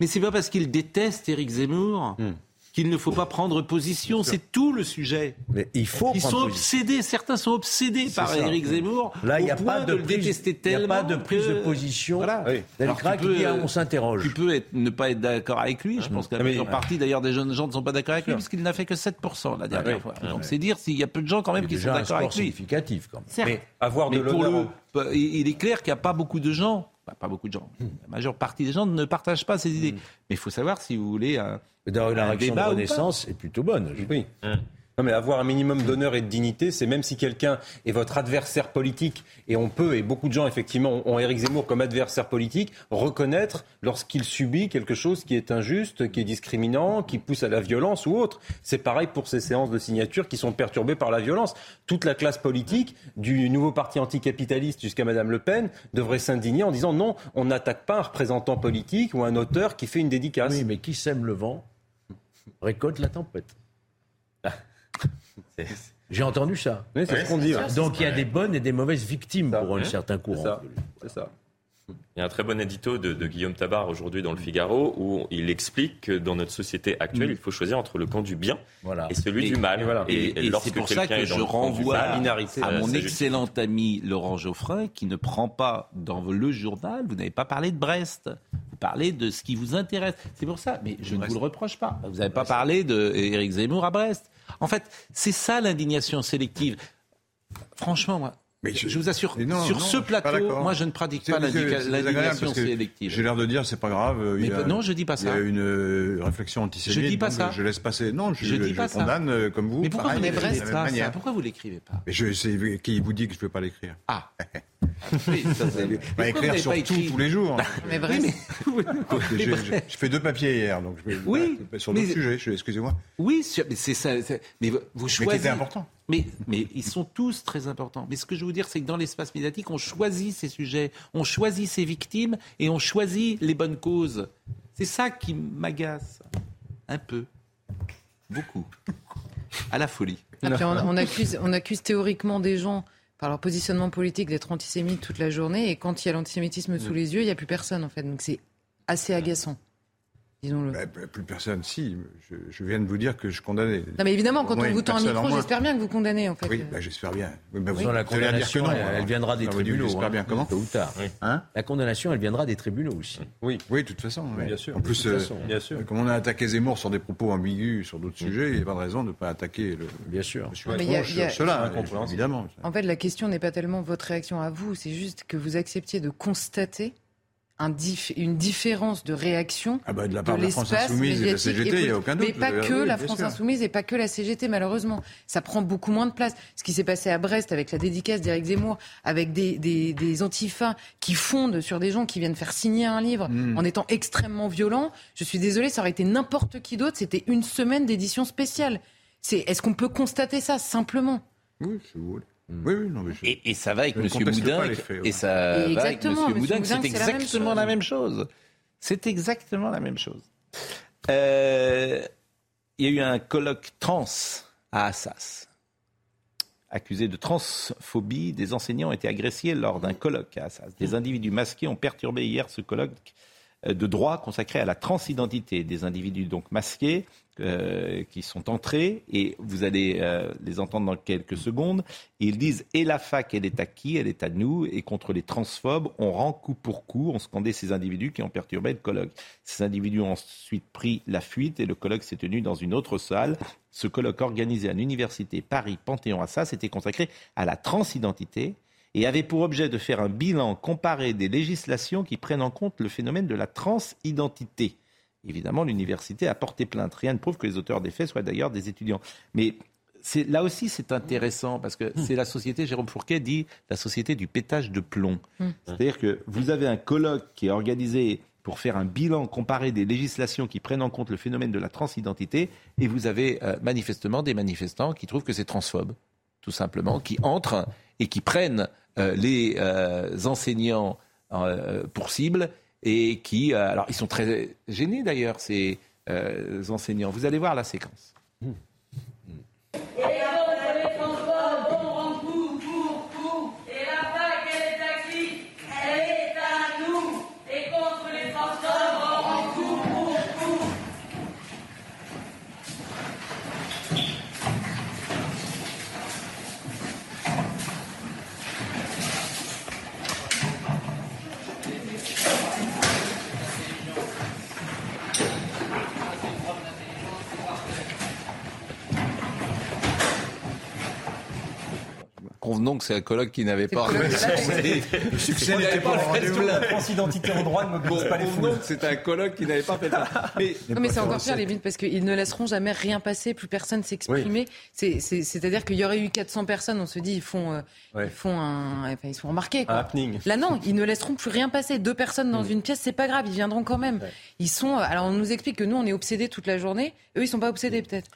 Mais c'est pas parce qu'il déteste Éric Zemmour hmm qu'il ne faut pas prendre position. C'est tout le sujet. Mais il faut. Ils sont obsédés. Certains sont obsédés par Éric Zemmour. Là, il n'y a pas de, de prise. Il a pas de prise que... de position. Voilà. Oui. Alors, tu peux, dit, on s'interroge. Tu peux être, ne pas être d'accord avec lui. Je pense que la majeure partie, d'ailleurs, des jeunes gens ne sont pas d'accord avec lui parce qu'il n'a fait que 7% la dernière fois. Donc c'est dire s'il y a peu de gens quand même qui sont d'accord avec lui. significatif quand même. Certes. Mais avoir de l'honneur. Il est clair qu'il n'y a pas beaucoup de gens pas beaucoup de gens. La majeure partie des gens ne partagent pas ces idées. Mais il faut savoir si vous voulez la réaction de Renaissance est plutôt bonne. Oui. Non, mais avoir un minimum d'honneur et de dignité, c'est même si quelqu'un est votre adversaire politique, et on peut, et beaucoup de gens effectivement ont Éric Zemmour comme adversaire politique, reconnaître lorsqu'il subit quelque chose qui est injuste, qui est discriminant, qui pousse à la violence ou autre. C'est pareil pour ces séances de signature qui sont perturbées par la violence. Toute la classe politique, du nouveau parti anticapitaliste jusqu'à Madame Le Pen, devrait s'indigner en disant non, on n'attaque pas un représentant politique ou un auteur qui fait une dédicace. Oui, mais qui sème le vent récolte la tempête. J'ai entendu ça. c'est ce qu'on dit. Donc il y a des bonnes et des mauvaises victimes pour un certain courant. C'est ça. Il y a un très bon édito de, Guillaume Tabar aujourd'hui dans le Figaro où il explique que dans notre société actuelle, mm. il faut choisir entre le camp du bien et celui du mal. Et, c'est pour ça que je renvoie à mon excellent ami Laurent Geoffrin qui ne prend pas dans le journal, vous n'avez pas parlé de Brest, vous parlez de ce qui vous intéresse. C'est pour ça, mais je ne vous le reproche pas. Vous n'avez pas parlé d'Éric Zemmour à Brest. En fait, c'est ça l'indignation sélective. Franchement, moi, je, vous assure, sur ce plateau, moi je ne pratique pas l'indignation sélective. J'ai l'air de dire c'est pas grave. non, je dis pas ça. Il y a une euh, réflexion antisémite. Je dis pas ça. Je laisse passer. Non, je, je, dis pas condamne euh, comme vous. Mais pourquoi vous n'écrivez pas ça Pourquoi vous l'écrivez pas Mais je, qui vous dit que je ne peux pas l'écrire Ah. oui, ça, écrire sur tout tous les jours. Mais vrai. je fais deux papiers hier, donc je vais oui, sur d'autres sujets. Excusez-moi. Oui, mais c'est ça. Mais vous choisissez. Mais qui était important. Mais, mais ils sont tous très importants. Mais ce que je veux dire, c'est que dans l'espace médiatique, on choisit ces sujets, on choisit ces victimes et on choisit les bonnes causes. C'est ça qui m'agace. Un peu. Beaucoup. À la folie. on, accuse, on accuse théoriquement des gens par leur positionnement politique d'être antisémites toute la journée et quand il y a l'antisémitisme sous les yeux, il n'y a plus personne en fait. Donc c'est assez agaçant. Bah, bah, plus personne, si. Je, viens de vous dire que je condamnais. Non, mais évidemment, quand on vous tend un micro, j'espère bien que vous condamnez, en fait. Oui, bah, j'espère bien. La condamnation, elle, viendra des tribunaux. J'espère bien. Hein, Comment Tôt ou tard. Hein la condamnation, elle viendra des tribunaux aussi. Oui, oui, de toute façon. Bien sûr. En plus, euh, bien sûr. comme on a attaqué Zemmour sur des propos ambigus sur d'autres sujets, il n'y a pas de raison de ne pas attaquer le. Bien sûr. Mais il y a, cela, évidemment. En fait, la question n'est pas tellement votre réaction à vous, c'est juste que vous acceptiez de constater une différence de réaction ah bah de la part de, la France Insoumise et de la CGT, il n'y a aucun doute. Mais pas que la France Insoumise et pas que la CGT, malheureusement. Ça prend beaucoup moins de place. Ce qui s'est passé à Brest avec la dédicace d'Éric Zemmour, avec des, des, des antifas qui fondent sur des gens qui viennent faire signer un livre hmm. en étant extrêmement violents, je suis désolée, ça aurait été n'importe qui d'autre. C'était une semaine d'édition spéciale. Est-ce qu'on peut constater ça simplement? Oui, si vous voulez. Oui, oui, non, mais et, ça va avec M. Boudin. Et ça va avec M. Boudin. C'est exactement la même chose. C'est exactement la même chose. Euh, il y a eu un colloque trans à Assas. Accusé de transphobie, des enseignants ont été agressés lors d'un colloque à Assas. Des individus masqués ont perturbé hier ce colloque de droit consacré à la transidentité. Des individus donc masqués euh, qui sont entrés et vous allez euh, les entendre dans quelques secondes. Ils disent et la fac, elle est à qui? Elle est à nous. Et contre les transphobes, on rend coup pour coup. On scandait ces individus qui ont perturbé le colloque. Ces individus ont ensuite pris la fuite et le colloque s'est tenu dans une autre salle. Ce colloque organisé à l'université Paris Panthéon Assas était consacré à la transidentité et avait pour objet de faire un bilan comparé des législations qui prennent en compte le phénomène de la transidentité. Évidemment, l'université a porté plainte. Rien ne prouve que les auteurs des faits soient d'ailleurs des étudiants. Mais là aussi, c'est intéressant parce que c'est la société, Jérôme Fourquet dit, la société du pétage de plomb. Hmm. C'est-à-dire que vous avez un colloque qui est organisé pour faire un bilan comparé des législations qui prennent en compte le phénomène de la transidentité, et vous avez euh, manifestement des manifestants qui trouvent que c'est transphobe, tout simplement, qui entrent et qui prennent euh, les euh, enseignants pour cible et qui, euh, alors ils sont très gênés d'ailleurs, ces euh, enseignants. Vous allez voir la séquence. Mmh. Convenons que c'est un colloque qui n'avait pas. Le succès n'était pas. La transidentité en droit ne mobilise pas les foules. C'est un colloque qui n'avait pas fait ça. Mais, non, mais c'est encore pire, les parce qu'ils ne laisseront jamais rien passer, plus personne s'exprimer. C'est-à-dire qu'il y aurait eu 400 personnes, on se dit, ils font, euh, ils font un, enfin, ils sont remarqués. Quoi. Un happening. Là, non, ils ne laisseront plus rien passer. Deux personnes dans mm. une pièce, c'est pas grave, ils viendront quand même. Ils sont. Alors, on nous explique que nous, on est obsédés toute la journée. Eux, ils sont pas obsédés, peut-être.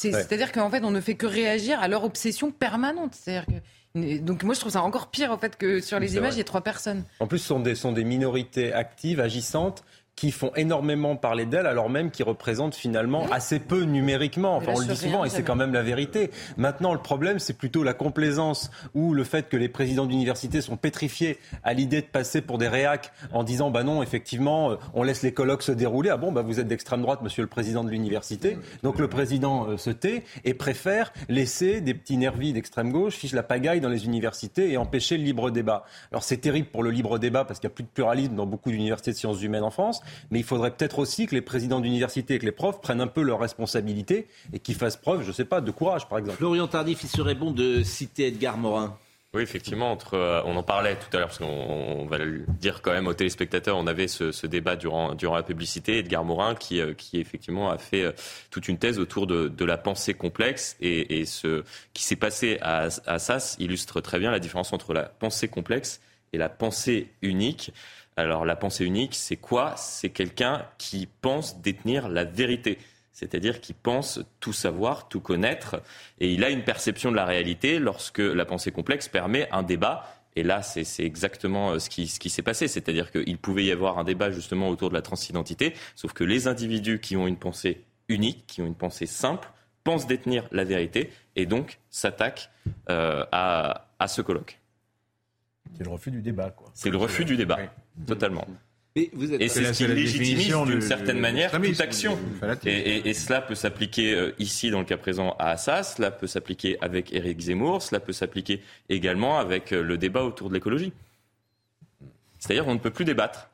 C'est-à-dire qu'en fait, on ne fait que réagir à leur obsession permanente. C'est-à-dire que donc moi je trouve ça encore pire en fait que sur les images il y a trois personnes. En plus ce sont des, sont des minorités actives, agissantes qui font énormément parler d'elle, alors même qu'ils représentent finalement assez peu numériquement. Enfin, on le dit souvent, et c'est quand même la vérité. Maintenant, le problème, c'est plutôt la complaisance ou le fait que les présidents d'université sont pétrifiés à l'idée de passer pour des réacs en disant, bah non, effectivement, euh, on laisse les colloques se dérouler. Ah bon, bah vous êtes d'extrême droite, monsieur le président de l'université. Donc le président euh, se tait et préfère laisser des petits nervis d'extrême gauche fiche la pagaille dans les universités et empêcher le libre débat. Alors c'est terrible pour le libre débat parce qu'il n'y a plus de pluralisme dans beaucoup d'universités de sciences humaines en France mais il faudrait peut-être aussi que les présidents d'université et que les profs prennent un peu leurs responsabilités et qu'ils fassent preuve, je ne sais pas, de courage, par exemple. Florian Tardif, il serait bon de citer Edgar Morin. Oui, effectivement, entre, euh, on en parlait tout à l'heure, parce qu'on va le dire quand même aux téléspectateurs, on avait ce, débat durant, durant la publicité, Edgar Morin, qui, euh, qui effectivement a fait euh, toute une thèse autour de, de la pensée complexe, et, et ce qui s'est passé à, à SAS illustre très bien la différence entre la pensée complexe et la pensée unique. Alors la pensée unique, c'est quoi? C'est quelqu'un qui pense détenir la vérité c'est-à-dire qui pense tout savoir, tout connaître, et il a une perception de la réalité lorsque la pensée complexe permet un débat. Et là, c'est exactement euh, ce qui, ce qui s'est passé, c'est-à-dire qu'il pouvait y avoir un débat justement autour de la transidentité, sauf que les individus qui ont une pensée unique, qui ont une pensée simple, pensent détenir la vérité, et donc s'attaquent euh, à, à ce colloque. C'est le refus du débat, quoi. C'est le refus du débat, totalement. Et, c'est ce qui légitimise d'une certaine manière toute action. Et, cela peut s'appliquer euh, ici, dans le cas présent, à Assas, cela peut s'appliquer avec Éric Zemmour, cela peut s'appliquer également avec euh, le débat autour de l'écologie. C'est-à-dire qu'on ne peut plus débattre.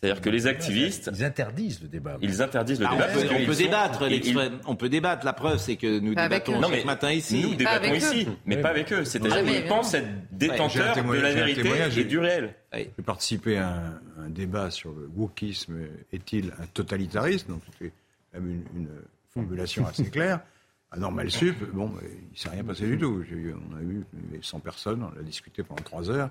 C'est-à-dire que les activistes. Ils interdisent le débat. Ils interdisent le ah, débat. On peut, débattre, on peut débattre. La preuve, c'est que nous débattons ce matin ici. Nous débattons ici, mais pas avec eux. C'est-à-dire qu'ils pensent être détenteurs de la vérité et du réel. J'ai participé à un, débat sur le wokisme est-il un totalitarisme Donc c'était une, une formulation assez claire. À Normal Sup, bon, il ne s'est rien passé du tout. On a eu 100 personnes, on a discuté pendant 3 heures.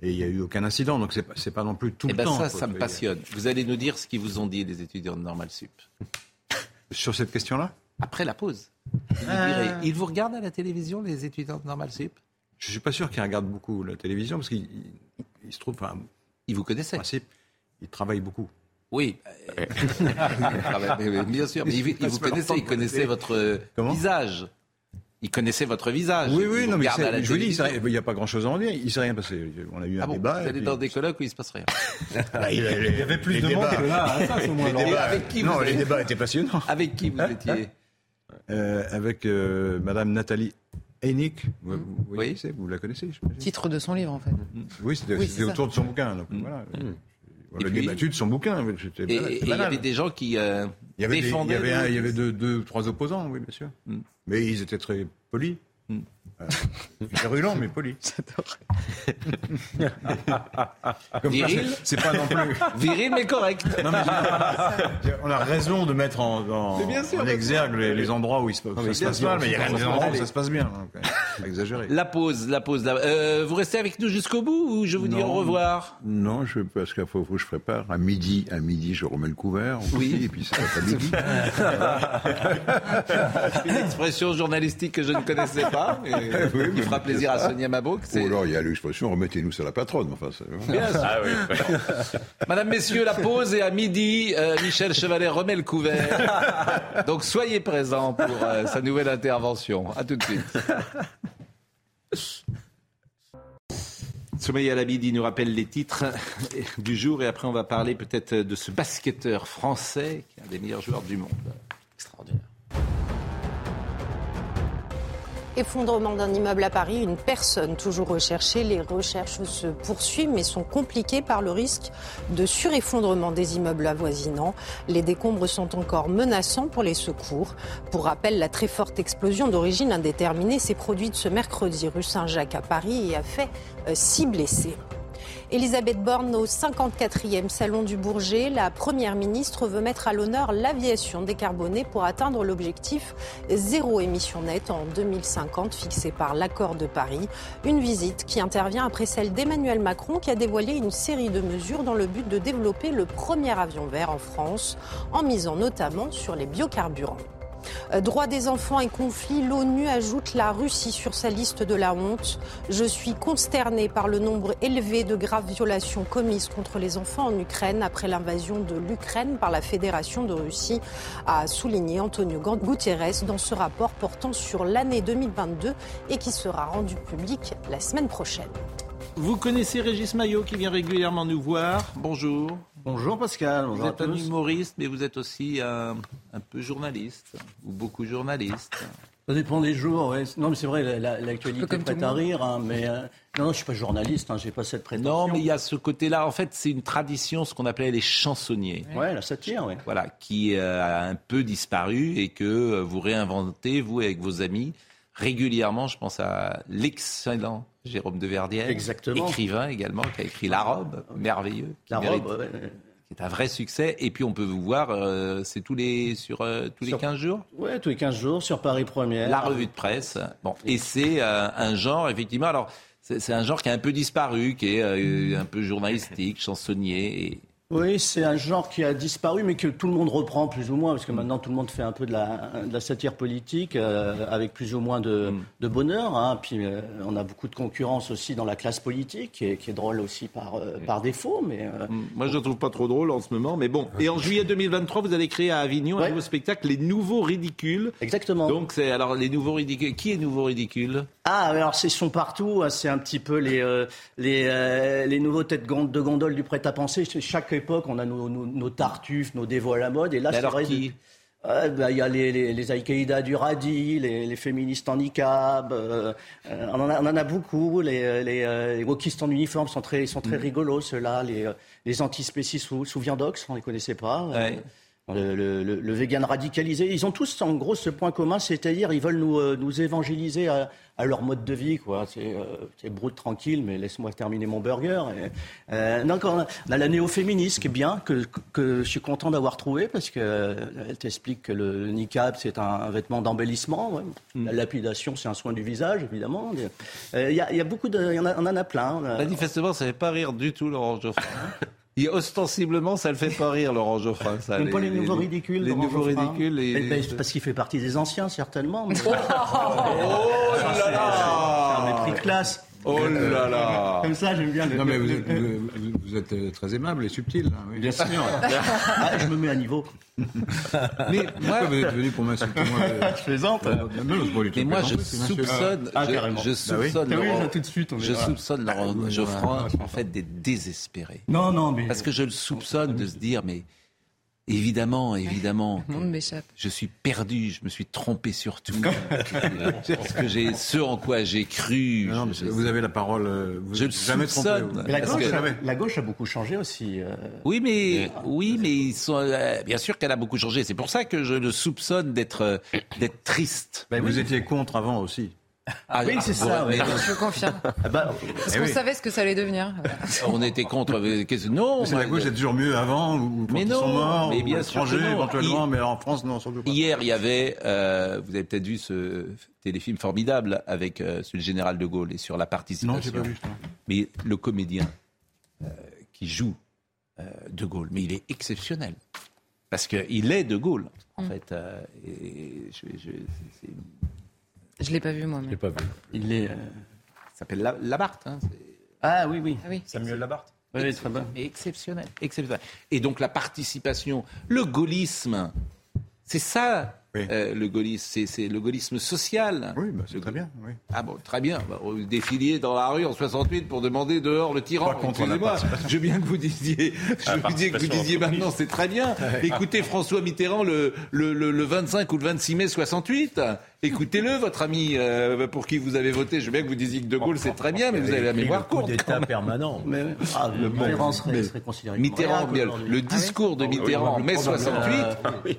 Et il n'y a eu aucun incident, donc ce n'est pas, non plus tout eh le ben temps. Ça, ça me passionne. Vous allez nous dire ce qu'ils vous ont dit, les étudiants de Normal Sup. Sur cette question-là Après la pause. Euh. Ils vous regardent à la télévision, les étudiants de Normal Sup? Je ne suis pas sûr qu'ils regardent beaucoup la télévision, parce qu'ils se trouvent... Enfin, ils vous connaissaient Ils travaillent beaucoup. Oui, bien sûr, mais ils, vous connaissaient, ils connaissaient votre visage. Il connaissait votre visage. Oui, oui, non, mais je vous dis, il n'y a pas grand-chose à en dire. Il ne s'est rien passé. On a eu un ah débat. Vous allez dans des colloques où il ne se passe rien. Ah, il, y avait plus de monde que là, hein, ça, avec qui non, les débats étaient passionnants. Avec qui vous hein étiez euh, Avec euh, Madame Nathalie Heinig. Vous, oui. vous la connaissez Titre de son livre, en fait. Oui, c'était autour de son bouquin. Donc, mm. voilà. On a débattu de son bouquin. Et, il y avait des gens qui euh, il y avait défendaient. il y avait, il y avait deux, deux, trois opposants, oui, bien sûr. Mm. Mais ils étaient très polis. Mm. Euh, virulent, mais poli. Viril C'est pas non plus. Viril, mais correct. on a raison de mettre en, en, exergue les, endroits où il se, ça se passe mal, mais il y a des endroits où ça se passe bien. Donc, exagéré. La pause, la pause. Euh, vous restez avec nous jusqu'au bout ou je vous dis au revoir? Non, je, parce qu'il faut, que je prépare. À midi, à midi, je remets le couvert. Oui. et puis ça va midi. Une expression journalistique que je ne connaissais pas. oui, qui fera plaisir à Sonia Mabrouk. Ou alors il y a l'expression remettez-nous sur la patronne. Enfin, Bien ah, oui. Madame, Messieurs, la pause et à midi, euh, Michel Chevalet remet le couvert. Donc soyez présents pour euh, sa nouvelle intervention. À tout de suite. Sommeil à midi nous rappelle les titres du jour et après on va parler peut-être de ce basketteur français qui est un des meilleurs joueurs du monde. Extraordinaire. Effondrement d'un immeuble à Paris, une personne toujours recherchée. Les recherches se poursuivent mais sont compliquées par le risque de sureffondrement des immeubles avoisinants. Les décombres sont encore menaçants pour les secours. Pour rappel, la très forte explosion d'origine indéterminée s'est produite ce mercredi rue Saint-Jacques à Paris et a fait euh, six blessés. Elisabeth Borne au 54e Salon du Bourget. La Première ministre veut mettre à l'honneur l'aviation décarbonée pour atteindre l'objectif zéro émission nette en 2050 fixé par l'accord de Paris. Une visite qui intervient après celle d'Emmanuel Macron qui a dévoilé une série de mesures dans le but de développer le premier avion vert en France en misant notamment sur les biocarburants. Euh, droits des enfants et conflits, l'ONU ajoute la Russie sur sa liste de la honte. Je suis consterné par le nombre élevé de graves violations commises contre les enfants en Ukraine après l'invasion de l'Ukraine par la Fédération de Russie, a souligné Antonio Guterres dans ce rapport portant sur l'année 2022 et qui sera rendu public la semaine prochaine. Vous connaissez Régis Maillot qui vient régulièrement nous voir. Bonjour. Bonjour Pascal. Bonjour vous êtes un humoriste, mais vous êtes aussi un, peu journaliste, ou beaucoup journaliste. Ça dépend des jours, oui. Non, mais c'est vrai, l'actualité la, prête à rire, hein, mais euh, non, non, je suis pas journaliste, hein, j'ai pas cette prétention. Non, mais il y a ce côté-là. En fait, c'est une tradition, ce qu'on appelait les chansonniers. Ouais, la satire, oui. Voilà, qui euh, a un peu disparu et que euh, vous réinventez, vous, avec vos amis, régulièrement. Je pense à l'excellent Jérôme de Verdière, écrivain également, qui a écrit La Robe, merveilleux. La Robe, qui est un vrai succès. Et puis on peut vous voir, euh, c'est tous les sur euh, tous les 15 jours? Ouais, tous les 15 jours sur Paris Première. La revue de presse. Bon, et c'est euh, un genre effectivement. Alors c'est un genre qui a un peu disparu, qui est un peu journalistique, chansonnier. Et oui, c'est un genre qui a disparu, mais que tout le monde reprend plus ou moins, parce que maintenant tout le monde fait un peu de la, de la satire politique, euh, avec plus ou moins de, mm. de bonheur. Hein. Puis euh, on a beaucoup de concurrence aussi dans la classe politique, qui est, qui est drôle aussi par, euh, par défaut. Mais, mm. Moi, je ne trouve pas trop drôle en ce moment, mais bon. Et en juillet 2023, vous allez créer à Avignon un nouveau spectacle, Les Nouveaux Ridicules. Exactement. Donc, c'est alors Les Nouveaux Ridicules. Qui est Nouveau Ridicule? Ah, alors c'est son partout. Hein. C'est un petit peu les, les, les nouveaux têtes de gondole du prêt-à-penser. Chaque époque, on a nos, tartuffes, nos dévots à la mode. Et là, c'est vrai. Bah, il y a les, les, les du radis, les, féministes en niqab, euh, on, en a, on, en a, beaucoup. Les, les, euh, wokistes en uniforme sont très, sont très mm. rigolos, ceux-là. Les, euh, les antispécistes sous, sous viandox, on ne les connaissait pas. Le, le, le, vegan radicalisé, ils ont tous en gros ce point commun, c'est-à-dire ils veulent nous, nous évangéliser à, à leur mode de vie. quoi. C'est euh, brut, tranquille, mais laisse-moi terminer mon burger. euh, donc on a, la néo-féministe qui est bien, que, que je suis content d'avoir trouvé, parce qu'elle euh, t'explique que le, niqab, c'est un, vêtement d'embellissement. Mm. La lapidation, c'est un soin du visage, évidemment. Euh, il y, a, y, a beaucoup de... Y en a, on en a plein. Manifestement, ça ne fait pas rire du tout, Laurent Geoffroy. Et ostensiblement, ça le fait pas rire, Laurent Geoffrin. Ça, les, pas les, nouveaux ridicules. Les nouveaux ridicules. Et... Ben, parce qu'il fait partie des anciens, certainement. oh, oh là là C'est un mépris de classe. Oh là là Comme ça, j'aime bien. Non, mais vous êtes, vous, êtes, euh, très aimable et subtil. Hein, oui. Bien sûr. ah, je me mets à niveau. mais moi, vous êtes venu pour m'insulter moi Je plaisante. mais moi, je soupçonne, ah, je, je, soupçonne, bah oui. Laurent, tout de suite, je soupçonne Laurent Geoffroy en fait d'être désespéré. Non, non, mais parce que je le soupçonne de se dire mais Évidemment, évidemment. Le monde m'échappe. Je suis perdu, je me suis trompé sur tout. Parce que j'ai ce en quoi j'ai cru. Non, vous avez la parole. Euh, vous je le jamais trompé. La gauche, la gauche, a beaucoup changé aussi. Euh. Oui, mais oui, mais ils sont. Euh, bien sûr qu'elle a beaucoup changé. C'est pour ça que je le soupçonne d'être d'être triste. Ben, vous étiez contre avant aussi. Ah, oui, c'est ça. Oui. Je confirme. Ah bah, Parce qu'on savait ce que ça allait devenir. On était contre. Non. C'est la gauche, c'est toujours mieux avant ou quand mais non, ils sont morts, mais bien sûr éventuellement, mais en France, non, surtout pas. Hier, il y avait, euh, vous avez peut-être vu ce téléfilm formidable avec euh, sur le général de Gaulle et sur la participation. Non, j'ai pas vu. Ça. Mais le comédien euh, qui joue euh, de Gaulle, mais il est exceptionnel parce qu'il est de Gaulle en mm. fait. Euh, et je, je, je l'ai pas vu moi. Je l'ai pas vu. Il est. Euh... s'appelle Labarthe. Hein, ah oui, oui. Ah, oui. Samuel Labarthe. Oui, très bien. Exceptionnel, exceptionnel. Et donc la participation, le gaullisme, c'est ça euh, le gaullisme, c'est le gaullisme social. Oui, bah, c'est très bien. Oui. Ah bon, très bien. Bah, vous défiliez dans la rue en 68 pour demander dehors le tyran. Excusez-moi, je veux bien que vous disiez, je veux bien que vous disiez maintenant, c'est très bien. Écoutez François Mitterrand le, le, le, le 25 ou le 26 mai 68. Écoutez-le, votre ami euh, pour qui vous avez voté. Je veux bien que vous disiez que De Gaulle c'est très bien, mais vous avez la mémoire courte. d'État permanent. Mais, ah, le Mitterrand serait, serait considéré Mitterrand, bien, le discours de Mitterrand en mai 68.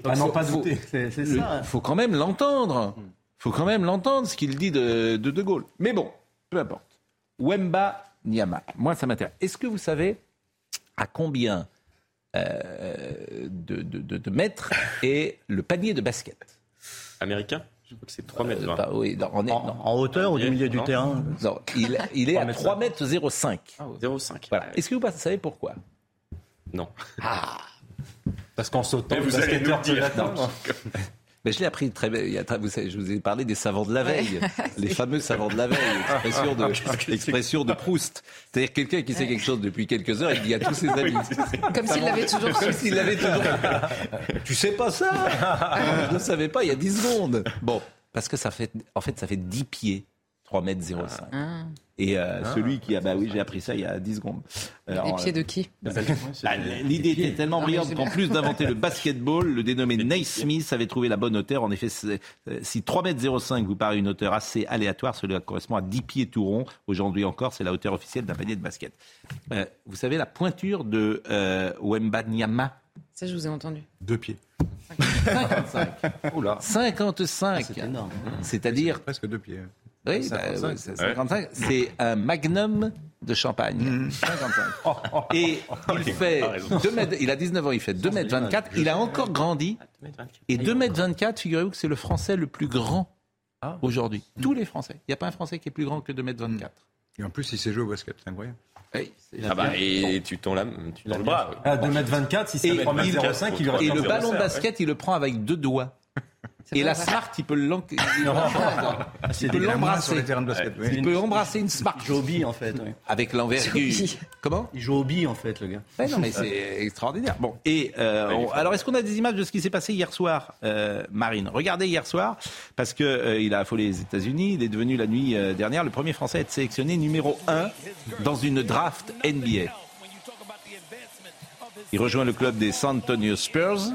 Ah, non, pas douter. C'est ça. Il faut quand même l'entendre. Il faut quand même l'entendre ce qu'il dit de, de De Gaulle. Mais bon, peu importe. Wemba Nyama. Moi, ça m'intéresse. Est-ce que vous savez à combien euh, de, de, de mètres est le panier de basket? Américain? Je crois que c'est 3 mètres 20. Bah oui, non, on est, en, en, hauteur ou du milieu du non. terrain Non, il, il est à 3 mètres 05. Ah, 0,5. Voilà. Est-ce que vous savez pourquoi? Non. Ah Parce qu'en sautant, Mais le vous allez basketteur nous dire. Mais je l'ai appris très bien. Vous savez, je vous ai parlé des savants de la veille, les fameux savants de la veille, expression de, expression de Proust. C'est-à-dire quelqu'un qui sait quelque chose depuis quelques heures, il dit à tous ses amis. Comme s'il l'avait toujours Comme su. s'il l'avait toujours. tu sais pas ça Je ne savais pas il y a 10 secondes. Bon, parce que ça fait, en fait, ça fait 10 pieds, 3 mètres 05. Ah. Et euh, celui qui a, bah oui, j'ai appris ça il y a 10 secondes. Alors, Les pieds euh, de qui bah, L'idée était tellement brillante qu'en plus d'inventer le basketball, le dénommé Naismith avait trouvé la bonne hauteur. En effet, euh, si 3,05 m vous paraît une hauteur assez aléatoire, cela correspond à 10 pieds tout rond. Aujourd'hui encore, c'est la hauteur officielle d'un panier de basket. Euh, vous savez la pointure de euh, Wemba Nyama? Ça, je vous ai entendu. Deux pieds. 55. Oula. 55. C'est énorme. C'est-à-dire, Presque deux pieds. Oui, bah, 55. ouais, c'est 55. C'est un magnum de champagne. 55. Et il fait 2 mètres, il a 19 ans, il fait 2 mètres 24. Il a encore grandi. Et 2 mètres 24, figurez-vous que c'est le Français le plus grand aujourd'hui. Tous les Français. Il n'y a pas un Français qui est plus grand que 2 mètres 24. Et en plus, il sait jouer au basket, c'est incroyable. Oui, Ah bah, et tu tends, la, tu tends le bras. À 2m24, si c'est Et, 3m05, il et le ballon de 0,5, basket, il le prend avec deux doigts. Et la smart, il peut il l'embrasser. Il peut embrasser une smart Il joue au en fait. oui. avec l'envergure. Comment? Il joue au en fait, le gars. Ouais, non, mais c'est extraordinaire. Bon, et euh, on- alors est-ce qu'on a des images de ce qui s'est passé hier soir, euh, Marine? Regardez hier soir, parce que euh, il a affolé les États-Unis. Il est devenu la nuit euh, dernière le premier Français à être sélectionné numéro 1 dans une draft NBA. Il rejoint le club des San Antonio Spurs.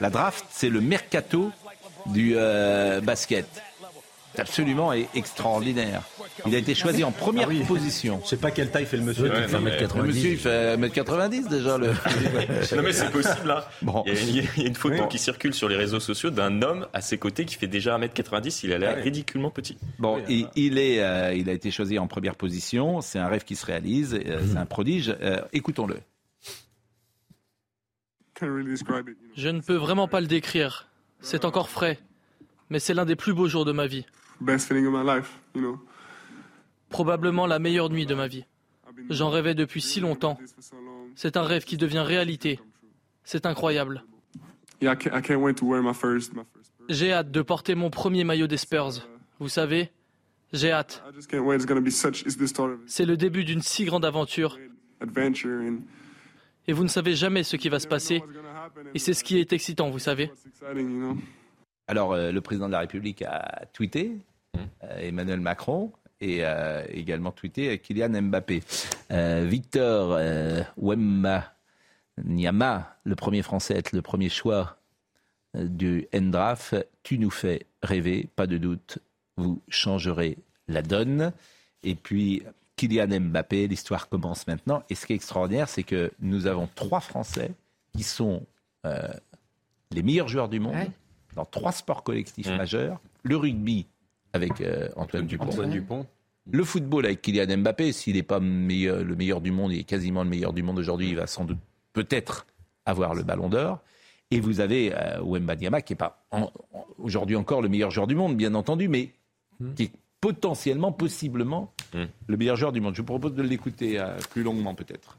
La draft, c'est le mercato du euh, basket. C'est absolument e- extraordinaire. Il a été choisi en première position. Je sais pas quelle taille fait le monsieur. Ouais, non, mais- Le monsieur, il fait 1m90 déjà. Le... Non mais c'est possible là. Bon. Il, y a, il y a une photo qui circule sur les réseaux sociaux d'un homme à ses côtés qui fait déjà 1m90. Il a l'air ridiculement petit. Bon, il, il est, euh, il a été choisi en première position. C'est un rêve qui se réalise. euh, C'est un prodige. Euh, Écoutons-le. Je ne peux vraiment pas le décrire. C'est encore frais. Mais c'est l'un des plus beaux jours de ma vie. Probablement la meilleure nuit de ma vie. J'en rêvais depuis si longtemps. C'est un rêve qui devient réalité. C'est incroyable. J'ai hâte de porter mon premier maillot des Spurs. Vous savez, j'ai hâte. I just can't wait. It's gonna be such. It's the start of C'est le début d'une si grande aventure. Et vous ne savez jamais ce qui va se passer. Et c'est ce qui est excitant, vous savez. Alors, euh, le président de la République a tweeté, euh, Emmanuel Macron, et euh, également tweeté Kylian Mbappé. Victor euh, Nyama, le premier Français être le premier choix du NDRAF, tu nous fais rêver, pas de doute, vous changerez la donne. Et puis, Kylian Mbappé, l'histoire commence maintenant. Et ce qui est extraordinaire, c'est que nous avons trois Français qui sont euh, les meilleurs joueurs du monde Ouais. dans trois sports collectifs Mmh. majeurs. Le rugby avec euh, Antoine Dupont. Antoine Dupont. Le football avec Kylian Mbappé, s'il n'est pas meilleur- le meilleur du monde, il est quasiment le meilleur du monde aujourd'hui, il va sans doute peut-être avoir le ballon d'or. Et vous avez euh, Wemba Diama, qui n'est pas en- en- aujourd'hui encore le meilleur joueur du monde, bien entendu, mais qui est potentiellement, possiblement, Mm. le meilleur joueur du monde. Je vous propose de l'écouter euh, plus longuement peut-être.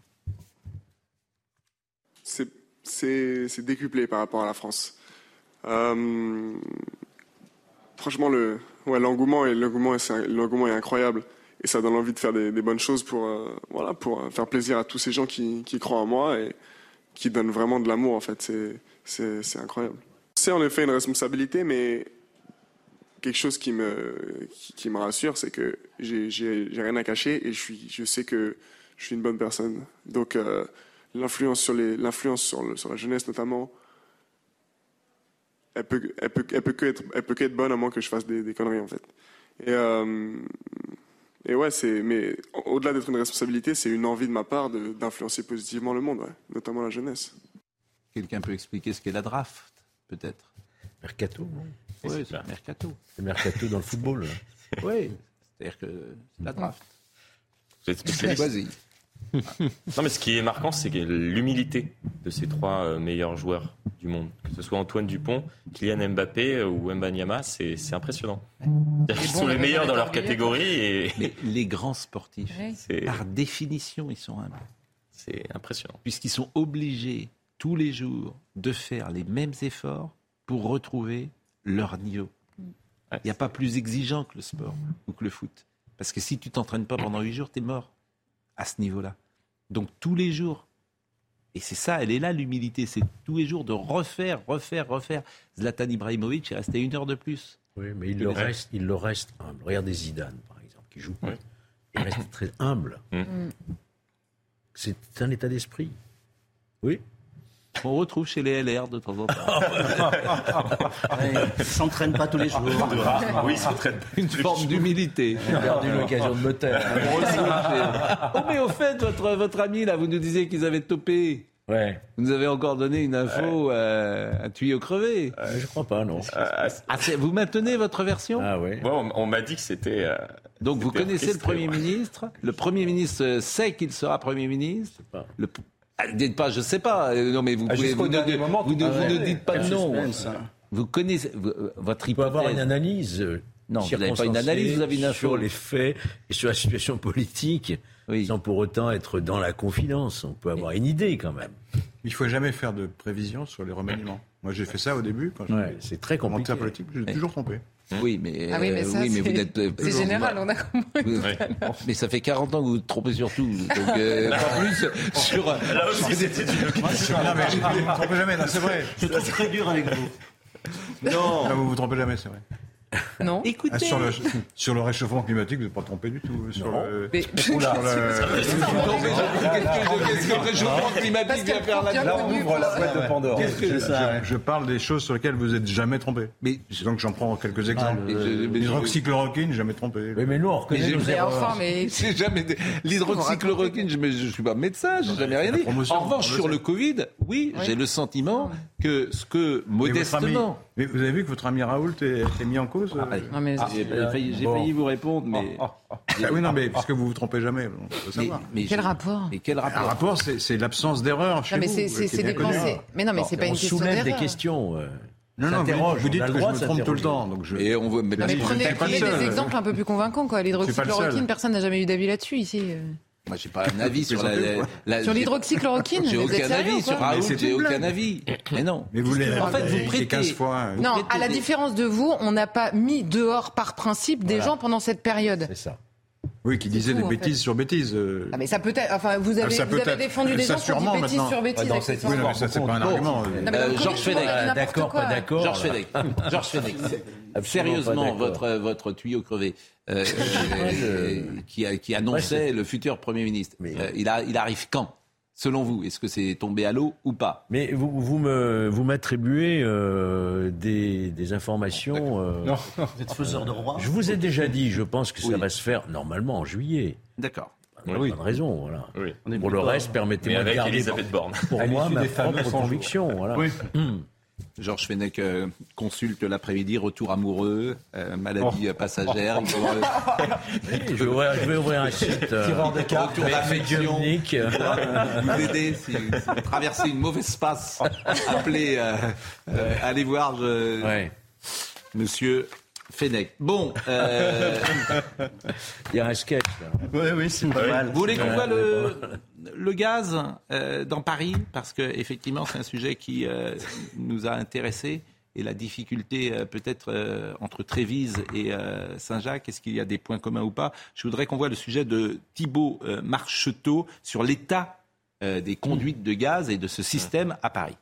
C'est décuplé par rapport à la France. Euh, franchement, le ouais l'engouement est incroyable et ça donne envie de faire des, des bonnes choses pour euh, voilà pour faire plaisir à tous ces gens qui, qui croient en moi et qui donnent vraiment de l'amour en fait. C'est incroyable. c'est en effet une responsabilité, mais quelque chose qui me, qui, me rassure, c'est que j'ai rien à cacher et je, suis, je sais que je suis une bonne personne. Donc, euh, l'influence sur, l'influence sur, sur la jeunesse, notamment, elle peut, elle peut, elle peut que être, elle peut bonne à moins que je fasse des, conneries, en fait. Et, euh, et ouais, c'est, mais au-delà d'être une responsabilité, c'est une envie de ma part d'influencer positivement le monde, notamment la jeunesse. Quelqu'un peut expliquer ce qu'est la draft, peut-être? Mercato, non? Oui, c'est mercato. C'est mercato dans le football. oui, c'est-à-dire que c'est la draft. Vous êtes spécialiste. non, mais ce qui est marquant, c'est l'humilité de ces trois euh, meilleurs joueurs du monde. Que ce soit Antoine Dupont, Kylian Mbappé euh, ou Mbanyama, c'est impressionnant. Ils sont les meilleurs dans leur catégorie. Et... Mais les grands sportifs, par définition, ils sont humbles. C'est impressionnant. Puisqu'ils sont obligés tous les jours de faire les mêmes efforts pour retrouver leur niveau. Il n'y a pas plus exigeant que le sport ou que le foot. Parce que si tu t'entraînes pas pendant huit jours, tu es mort à ce niveau-là. Donc tous les jours. Et c'est ça, elle est là l'humilité, c'est tous les jours de refaire, refaire, refaire. Zlatan Ibrahimovic est resté une heure de plus. Oui, mais il, le reste, il le reste humble. Regardez Zidane, par exemple, qui joue. Il reste très humble. Mm. C'est un état d'esprit. Oui. On retrouve chez les LR de temps en temps. Ils ne s'entraînent pas tous les jours. oui, ils s'entraînent Une forme d'humilité. J'ai perdu l'occasion de me taire. oh, mais au fait, votre, votre ami, là, vous nous disiez qu'ils avaient topé. Ouais. Vous nous avez encore donné une info, euh, un tuyau crevé. Euh, je crois pas, non. Ah, vous maintenez votre version Ah oui. Bon, on, m'a dit que c'était. Euh, Donc vous connaissez le Premier ministre. Le Premier ministre sait qu'il sera Premier ministre. Le, ah, dites pas, je sais pas. Euh, non, mais vous ah, pouvez. Vous, ne, moment, vous, ne, dites pas non. Vous connaissez euh, votre hypothèse. peut avoir une analyse. Euh, non, vous n'avez pas une analyse, vous avez une info. Sur les faits et sur la situation politique, sans pour autant être dans la confidence. On peut avoir une idée quand même. Il ne faut jamais faire de prévision sur les remaniements. Moi, j'ai fait ça au début. Quand c'est très compliqué. politique, j'ai toujours trompé. Oui, mais, ah oui, mais, ça, vous n'êtes. C'est général, on a compris. Mais ça fait 40 ans que vous vous trompez sur tout. Donc, euh, pas plus sur. Là aussi, c'était du. Non, mais je ne me trompez jamais, c'est vrai. Je trouve très dur avec vous. Non. vous vous trompez jamais, c'est vrai. Non. Écoutez. Ah, sur, le, sur, le, réchauffement climatique, vous n'êtes pas trompé du tout. Sur non. le. Mais... Qu'est-ce que le réchauffement climatique vient faire là Là, on ouvre la boîte de Pandore. Je parle des choses sur lesquelles vous n'êtes jamais trompé. Mais donc j'en prends quelques exemples. L'hydroxychloroquine, jamais trompé. Oui, mais nous, on reconnaît nos erreurs. jamais l'hydroxychloroquine. Je ne suis pas médecin, je n'ai jamais rien dit. En revanche, sur le Covid, oui, j'ai le sentiment que ce que modestement. Mais vous avez vu que votre ami Raoult est mis en cause ah, ah, J'ai failli, vous répondre, mais. Ah, oui, non, mais parce que vous vous trompez jamais. Mais, quel rapport Mais quel rapport Un rapport, c'est l'absence d'erreur chez mais C'est des pensées. Mais non, mais c'est pas une question d'erreur. des questions. Euh, non, non, vous, vous dites que je me trompe tout le temps. Donc je... Et on veut... mais, mais prenez, des exemples un peu plus convaincants. L'hydroxychloroquine, personne n'a jamais eu d'avis là-dessus ici. Moi, j'ai pas un avis sur la, sur l'hydroxychloroquine. J'ai aucun avis sur Raoult. J'ai aucun avis. Mais non. Mais vous en fait, vous prêtez 15 fois. Non, à la différence de vous, on n'a pas mis dehors par principe des gens pendant cette période. C'est ça. Oui, qui disaient des bêtises sur bêtises. Euh. Ah, mais ça peut être. Enfin, vous avez, ah, vous avez défendu des gens qui disent bêtises sur bêtises. Dans cette oui, non, mais ça, c'est pas un argument. Euh, Georges Fenech. D'accord, pas d'accord. Georges Fenech. Georges Fenech. Sérieusement, votre, votre tuyau crevé. Euh, qui, qui, annonçait le futur Premier ministre. Euh, il, a, il arrive quand? Selon vous, est-ce que c'est tombé à l'eau ou pas? Mais vous, vous, me, vous m'attribuez euh, des, des, informations. non, vous êtes faiseur de roi. Je vous ai déjà dit, je pense que ça va se faire normalement en juillet. D'accord. oui. Pas de raison, voilà. Pour le reste, permettez-moi de garder Elisabeth Borne. pour moi ma propre conviction. Voilà. Oui. Hum. Georges Fenech euh, consulte l'après-midi, retour amoureux, euh, maladie oh. passagère. je, vais ouvrir, un site. Euh, Tireur de cartes, retour d'affection. vous aider si, vous traversez une mauvaise passe. Appelez, allez voir Monsieur Fenech. Bon. Il y a un sketch. Là. Oui, oui, c'est pas mal. Vous voulez qu'on voit le le gaz euh, dans Paris, parce que effectivement c'est un sujet qui euh, nous a intéressés et la difficulté euh, peut-être entre Trévise et Saint-Jacques, est-ce qu'il y a des points communs ou pas? Je voudrais qu'on voit le sujet de Thibault Marcheteau sur l'état des conduites de gaz et de ce système à Paris.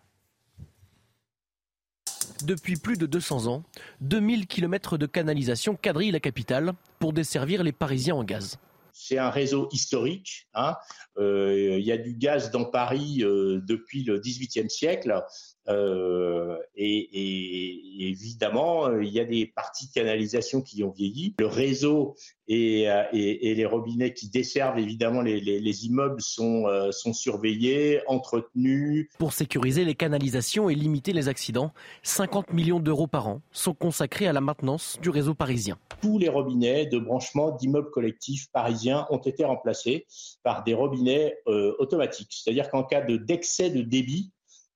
Depuis plus de 200 ans, 2000 km de canalisation quadrillent la capitale pour desservir les Parisiens en gaz. C'est un réseau historique. Hein. Euh, il y a du gaz dans Paris euh, depuis le XVIIIe siècle. Euh, et, évidemment, il y a des parties de canalisation qui ont vieilli. Le réseau et, les robinets qui desservent évidemment les, immeubles sont, sont surveillés, entretenus. Pour sécuriser les canalisations et limiter les accidents, 50 millions d'euros par an sont consacrés à la maintenance du réseau parisien. Tous les robinets de branchement d'immeubles collectifs parisiens ont été remplacés par des robinets euh, automatique. C'est-à-dire qu'en cas de d'excès de débit,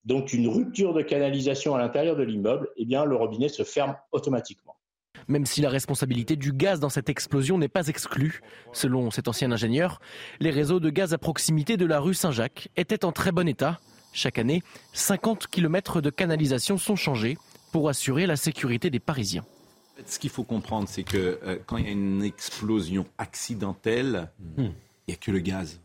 donc une rupture de canalisation à l'intérieur de l'immeuble, eh bien le robinet se ferme automatiquement. Même si la responsabilité du gaz dans cette explosion n'est pas exclue, selon cet ancien ingénieur, les réseaux de gaz à proximité de la rue Saint-Jacques étaient en très bon état. Chaque année, 50 km de canalisation sont changés pour assurer la sécurité des Parisiens. Ce qu'il faut comprendre, c'est que euh, quand il y a une explosion accidentelle, hmm. il n'y a que le gaz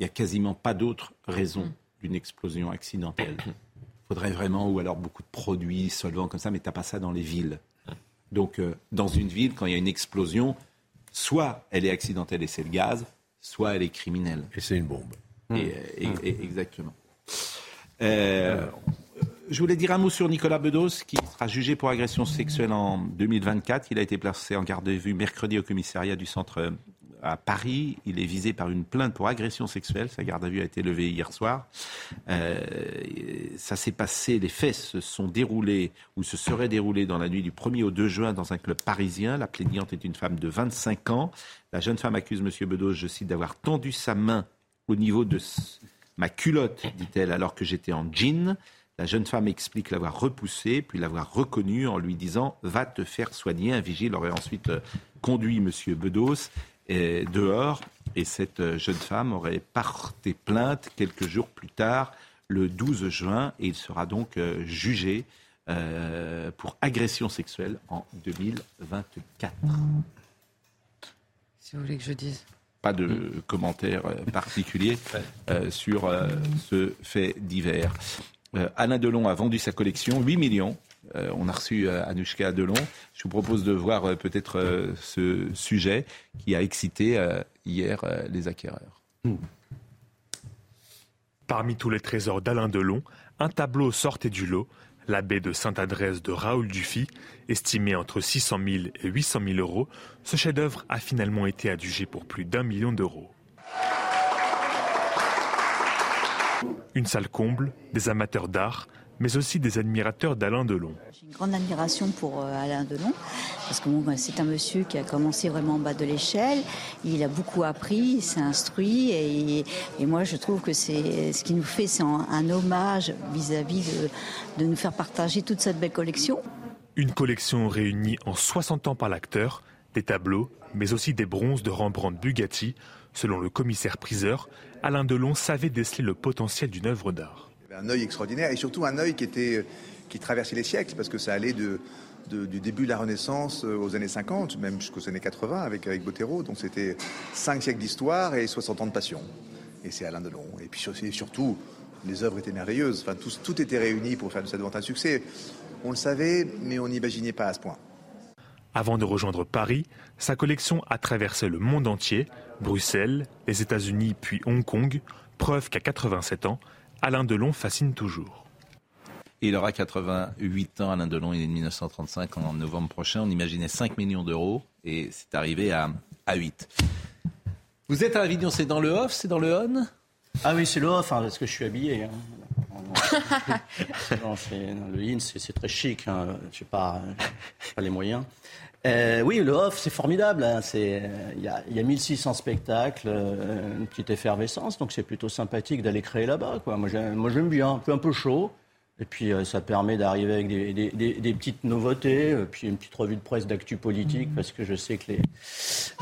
il n'y a quasiment pas d'autre raison mm. D'une explosion accidentelle. Il faudrait vraiment, ou alors beaucoup de produits, solvants comme ça, mais tu n'as pas ça dans les villes. Donc, euh, dans une ville, quand il y a une explosion, soit elle est accidentelle et c'est le gaz, soit elle est criminelle. Et c'est une bombe. Et, mm. exactement. Euh, je voulais dire un mot sur Nicolas Bedos, qui sera jugé pour agression sexuelle en 2024. Il a été placé en garde à vue mercredi au commissariat du centre à Paris. Il est visé par une plainte pour agression sexuelle. Sa garde à vue a été levée hier soir. Euh, ça s'est passé, les faits se sont déroulés ou se seraient déroulés dans la nuit du 1er au 2 juin dans un club parisien. La plaignante est une femme de 25 ans. La jeune femme accuse M. Bedos, je cite, d'avoir tendu sa main au niveau de ma culotte, dit-elle, alors que j'étais en jean. La jeune femme explique l'avoir repoussé, puis l'avoir reconnu en lui disant Va te faire soigner. Un vigile aurait ensuite euh, conduit M. Bedos dehors et cette jeune femme aurait porté plainte quelques jours plus tard, le 12 juin, et il sera donc euh, jugé euh, pour agression sexuelle en 2024. Si vous voulez que je dise. Pas de commentaire euh, particulier sur ce fait divers. Alain Delon a vendu sa collection 8 millions euh, on a reçu euh, Anouchka Delon. Je vous propose de voir euh, peut-être ce sujet qui a excité hier les acquéreurs. Hmm. Parmi tous les trésors d'Alain Delon, un tableau sortait du lot, la baie de Sainte-Adresse de Raoul Dufy, estimé entre 600 000 et 800 000 euros. Ce chef-d'œuvre a finalement été adjugé pour plus d'un million d'euros. Une salle comble, des amateurs d'art, mais aussi des admirateurs d'Alain Delon. J'ai une grande admiration pour euh, Alain Delon, parce que bah, c'est un monsieur qui a commencé vraiment en bas de l'échelle. Il a beaucoup appris, il s'est instruit, et, moi je trouve que c'est ce qui nous fait, c'est un, hommage vis-à-vis de, de nous faire partager toute cette belle collection. Une collection réunie en 60 ans par l'acteur, des tableaux, mais aussi des bronzes de Rembrandt Bugatti. Selon le commissaire priseur, Alain Delon savait déceler le potentiel d'une œuvre d'art un œil extraordinaire et surtout un œil qui traversait les siècles parce que ça allait du début de la Renaissance euh, aux années 50, même jusqu'aux années 80 avec, avec Bottero. Donc c'était cinq siècles d'histoire et 60 ans de passion. Et c'est Alain Delon. Et puis surtout, les œuvres étaient merveilleuses. Enfin, tout, tout était réuni pour faire de cette vente un succès. On le savait, mais on n'imaginait pas à ce point. Avant de rejoindre Paris, sa collection a traversé le monde entier, Bruxelles, les États-Unis puis Hong Kong, preuve qu'à 87 ans, Alain Delon fascine toujours. Il aura 88 ans, Alain Delon, il est de 1935, en novembre prochain. On imaginait 5 millions d'euros et c'est arrivé à, à 8. Vous êtes à Avignon, c'est dans le off, c'est dans le on Ah oui, c'est le off, hein, parce que je suis habillé. Hein. non, le in, c'est très chic. Hein. Je n'ai pas, pas, les moyens. Euh, oui, le off, c'est formidable. Hein. Il y, a, y a 1600 spectacles, euh, une petite effervescence, donc c'est plutôt sympathique d'aller créer là-bas. Moi, j'aime bien, un peu, un peu chaud. Et puis, euh, ça permet d'arriver avec des, des, des, petites nouveautés, puis une petite revue de presse d'actu politique, mmh. parce que je sais que les,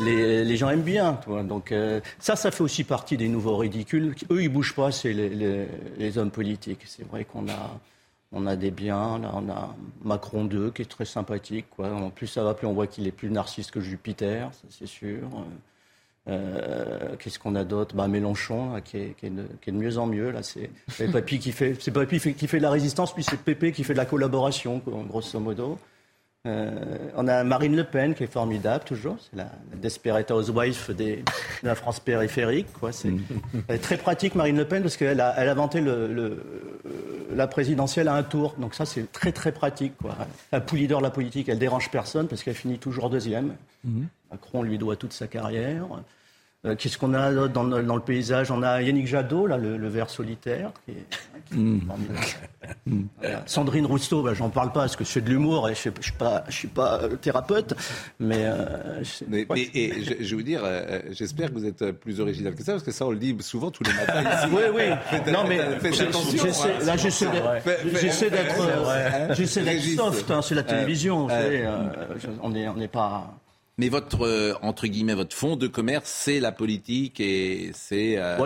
les, les gens aiment bien. Toi. Donc, ça, ça fait aussi partie des nouveaux ridicules. Eux, ils bougent pas, c'est les, les hommes politiques. C'est vrai qu'on a on a des biens, là, on a Macron 2 qui est très sympathique. Quoi. En plus, ça va plus, on voit qu'il est plus narcisse que Jupiter, ça c'est sûr. Qu'est-ce qu'on a d'autre? Bah, Mélenchon, qui, est, de, mieux en mieux. C'est Papy qui fait, qui fait de la résistance, puis c'est Pépé qui fait de la collaboration, grosso modo. Euh, on a Marine Le Pen qui est formidable toujours, c'est la, desperate housewife des, de la France périphérique. Quoi. C'est, elle est très pratique Marine Le Pen parce qu'elle a, elle a inventé le, la présidentielle à un tour, donc ça c'est très très pratique. Quoi. La leader de la politique, elle dérange personne parce qu'elle finit toujours deuxième. Mhm. Macron lui doit toute sa carrière. Euh, qu'est-ce qu'on a dans, dans, le paysage? On a Yannick Jadot, là, le, le ver solitaire. Qui est, mm. Sandrine Rousseau, bah, j'en parle pas parce que c'est de l'humour et je ne suis pas, je suis pas euh, thérapeute, mais. Euh, mais, et je, je, vais vous dire, j'espère que vous êtes plus original que ça parce que ça on le dit souvent tous les matins. Ici. oui, oui. non, mais faites attention. Hein. Là, j'essaie d'être, j'essaie d'être soft. Hein, c'est la télévision. on n'est on pas. Mais votre euh, entre guillemets votre fond de commerce, c'est la politique et c'est. Euh,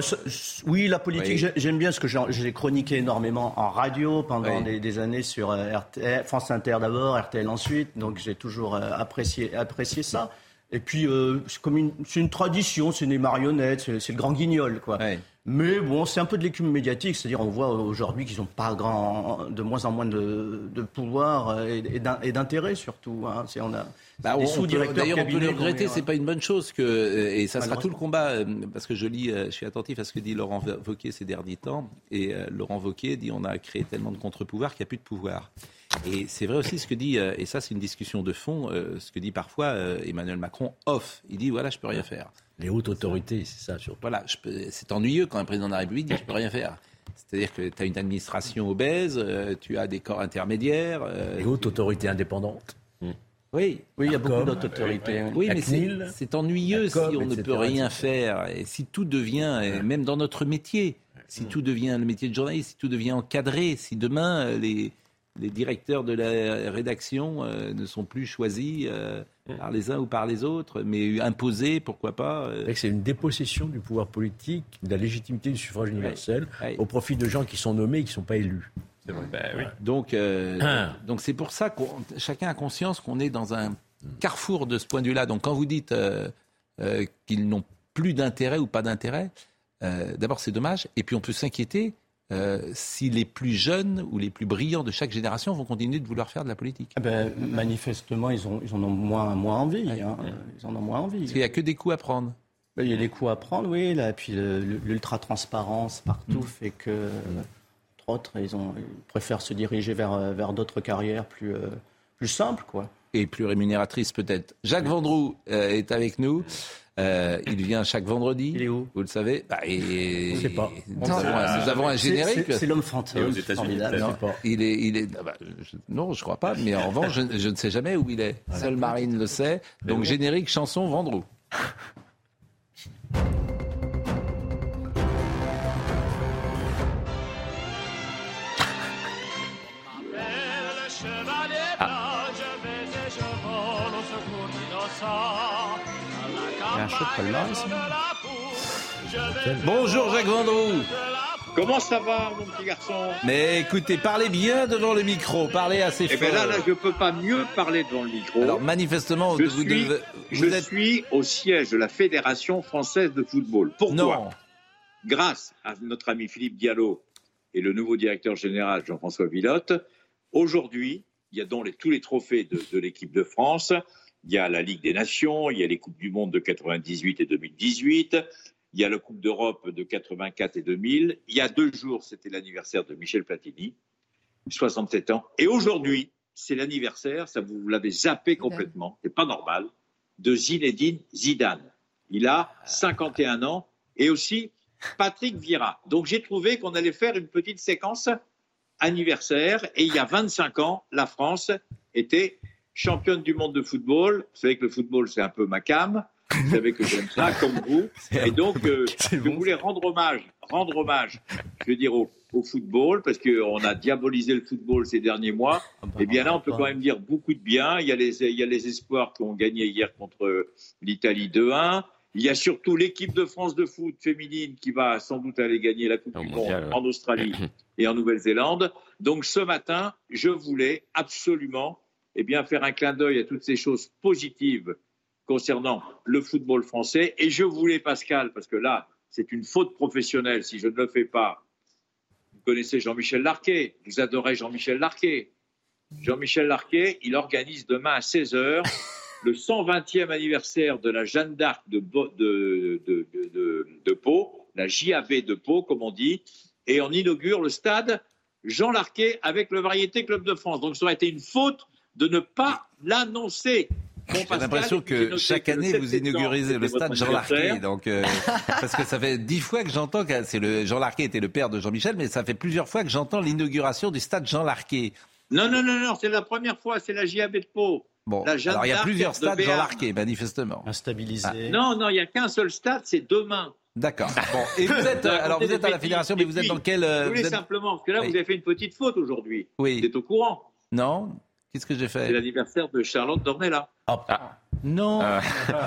oui, la politique. J'aime bien ce que j'ai chroniqué énormément en radio pendant des, années sur euh, RTL, France Inter d'abord, RTL ensuite. Donc j'ai toujours apprécié apprécié ça. Et puis c'est comme une, une tradition, c'est des marionnettes, c'est le grand guignol quoi. Mais bon, c'est un peu de l'écume médiatique, c'est-à-dire on voit aujourd'hui qu'ils n'ont pas grand, de moins en moins de, pouvoir et, d'intérêt surtout. Hein. On a bah, D'ailleurs, on peut le regretter, c'est pas une bonne chose que euh, et ça sera tout le combat euh, parce que je lis, euh, je suis attentif à ce que dit Laurent Wauquiez ces derniers temps et Laurent Wauquiez dit on a créé tellement de contre-pouvoirs qu'il n'y a plus de pouvoir. Et c'est vrai aussi ce que dit, et ça c'est une discussion de fond, ce que dit parfois Emmanuel Macron off. Il dit voilà, je peux rien faire. Les hautes autorités, c'est ça. Surtout. Voilà, c'est ennuyeux quand un président de la République dit je peux rien faire. C'est-à-dire que tu as une administration obèse, tu as des corps intermédiaires. Les hautes autorités indépendantes. Mmh. Oui, oui, il y a beaucoup d'autorités. Oui, mais c'est ennuyeux si on ne peut rien faire. Et si tout devient, même dans notre métier, si tout devient le métier de journaliste, si tout devient encadré, si demain euh, les, les directeurs de la rédaction euh, ne sont plus choisis euh, par les uns ou par les autres, mais imposés, pourquoi pas. C'est une dépossession du pouvoir politique, de la légitimité du suffrage universel, au profit de gens qui sont nommés et qui ne sont pas élus. Ben donc, euh, ah. donc c'est pour ça que chacun a conscience qu'on est dans un carrefour de ce point de vue-là. Donc, quand vous dites euh, euh, qu'ils n'ont plus d'intérêt ou pas d'intérêt, d'abord c'est dommage. Et puis on peut s'inquiéter si les plus jeunes ou les plus brillants de chaque génération vont continuer de vouloir faire de la politique. Eh ben, manifestement, ils, ont, ils en ont moins, moins envie. Hein. Ils en ont moins envie. Parce qu'il n'y a que des coups à prendre. Ben, il y a des coups à prendre, oui. Là, et puis l'ultra-transparence partout mm. fait que autres, ils, ont, préfèrent se diriger vers, euh, vers d'autres carrières plus, euh, plus simples. Quoi. Et plus rémunératrices peut-être. Jacques Vendroux euh, est avec nous. Il vient chaque vendredi. Il est où? Vous le savez bah, et... Je sais pas. Nous, avons, un, générique. C'est l'homme formidable. Non, il est, il est, ah bah, je, non, je crois pas. Mais en revanche, je, je, ne sais jamais où il est. Seule Marine le sait. Donc générique, chanson, Vendroux. Bonjour Jacques Vendroux. Comment ça va, mon petit garçon? Mais écoutez, parlez bien devant le micro, parlez assez fort. Eh bien là, là, je ne peux pas mieux parler devant le micro. Alors manifestement, je, vous suis, je suis au siège de la Fédération française de football. Pourquoi? Grâce à notre ami Philippe Diallo et le nouveau directeur général Jean-François Villotte, aujourd'hui, il y a donc tous les trophées de, de l'équipe de France. Il y a la Ligue des Nations, il y a les Coupes du Monde de 98 et 2018, il y a la Coupe d'Europe de 84 et 2000. Il y a deux jours, c'était l'anniversaire de Michel Platini, 67 ans. Et aujourd'hui, c'est l'anniversaire, ça vous l'avez zappé complètement, c'est pas normal, de Zinedine Zidane. Il a 51 ans et aussi Patrick Vieira. Donc j'ai trouvé qu'on allait faire une petite séquence anniversaire et il y a 25 ans, la France était championne du monde de football. Vous savez que le football, c'est un peu ma cam. Vous savez que j'aime ça, comme vous. Et donc, euh, je voulais rendre hommage, rendre hommage, je veux dire, au, football, parce qu'on a diabolisé le football ces derniers mois. Ah bah, et bien là, on peut quand même dire beaucoup de bien. Il y a les, il y a les espoirs qui ont gagné hier contre l'Italie 2-1. Il y a surtout l'équipe de France de foot féminine qui va sans doute aller gagner la Coupe du Monde en Australie et en Nouvelle-Zélande. Donc ce matin, je voulais absolument eh bien, faire un clin d'œil à toutes ces choses positives concernant le football français. Et je voulais, Pascal, parce que là, c'est une faute professionnelle si je ne le fais pas. Vous connaissez Jean-Michel Larquet, vous adorez Jean-Michel Larquet. Jean-Michel Larquet, il organise demain à 16h le 120e anniversaire de la Jeanne d'Arc de, Pau, la JAB de Pau, comme on dit, et on inaugure le stade Jean Larquet avec le Variété Club de France. Donc ça aurait été une faute de ne pas l'annoncer. J'ai l'impression que chaque année vous inaugurisez le stade Jean Larquet, donc euh, parce que ça fait dix fois que j'entends que c'est le Jean Larquet était le père de Jean-Michel, mais ça fait plusieurs fois que j'entends l'inauguration du stade Jean Larquet. Non non non non, c'est la première fois, c'est la JAB de Pau. Bon, alors il y a plusieurs stades Jean Larquet, manifestement. Instabilisé. Ah. Non non, il y a qu'un seul stade, c'est demain. D'accord. Bon, et vous êtes alors vous êtes à la fédération, mais vous êtes dans quel euh, Je voulais simplement parce que là vous avez fait une petite faute aujourd'hui. Oui. Vous êtes au courant Non. Qu'est-ce que j'ai fait? C'est l'anniversaire de Charlotte Dornella. Ah. ah. Non. Ah.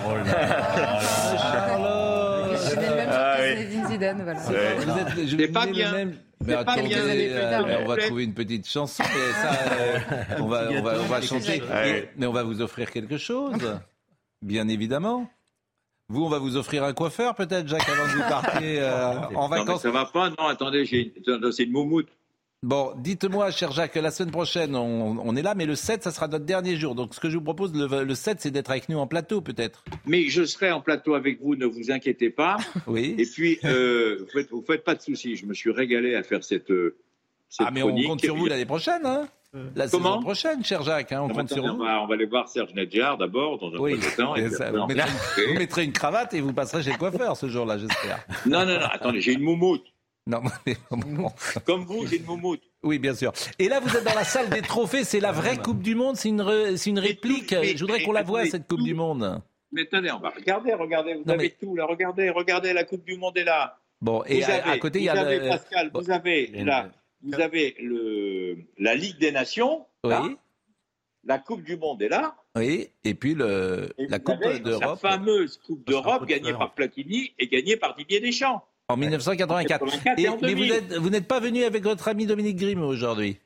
Oh là Charlotte. Je le même ah, oui. Zidane, voilà. Vous êtes, je pas bien. Même... Mais attendez, euh, on va trouver une petite chanson, mais ça, euh, on va, on va, on va chanter. Mais on va vous offrir quelque chose, bien évidemment. Vous, on va vous offrir un coiffeur, peut-être, Jacques, avant que vous partiez euh, en vacances. Non, mais ça va pas. Non, attendez, c'est une moumoute. Bon, dites-moi, cher Jacques, la semaine prochaine, on, est là, mais le 7, ça sera notre dernier jour. Donc, ce que je vous propose, le, 7, c'est d'être avec nous en plateau, peut-être. Mais je serai en plateau avec vous, ne vous inquiétez pas. Oui. Et puis, euh, vous, faites, faites pas de soucis. Je me suis régalé à faire cette. Euh, cette ah, mais on compte sur vous l'année prochaine, hein la Comment? saison prochaine, cher Jacques, hein, on compte sur vous. On va aller voir Serge Nedjar d'abord, dans un oui, premier temps. Et ça, vous, mettrez, vous, mettrez, une cravate et vous passerez chez le coiffeur ce jour-là, j'espère. Non, non, non, attendez, j'ai une moumoute. Non, mais... Comme vous, j'ai une moumoute. Oui, bien sûr. Et là, vous êtes dans la salle des trophées. C'est la vraie Coupe du Monde. C'est une, une réplique. Je voudrais qu'on la voie, cette Coupe du Monde. Mais tenez, on va regarder, regardez. Vous avez tout là. Regardez, regardez, la Coupe du Monde est là. Bon, et à, côté, il y a. Vous avez, Pascal, vous avez là, vous avez le, la Ligue des Nations. Oui. La Coupe du Monde est là. Oui, et puis le, la Coupe d'Europe. La fameuse Coupe d'Europe gagnée par Platini et gagnée par Didier Deschamps. En 1984. Et, mais vous n'êtes pas venu avec votre ami Dominique Grimaud aujourd'hui?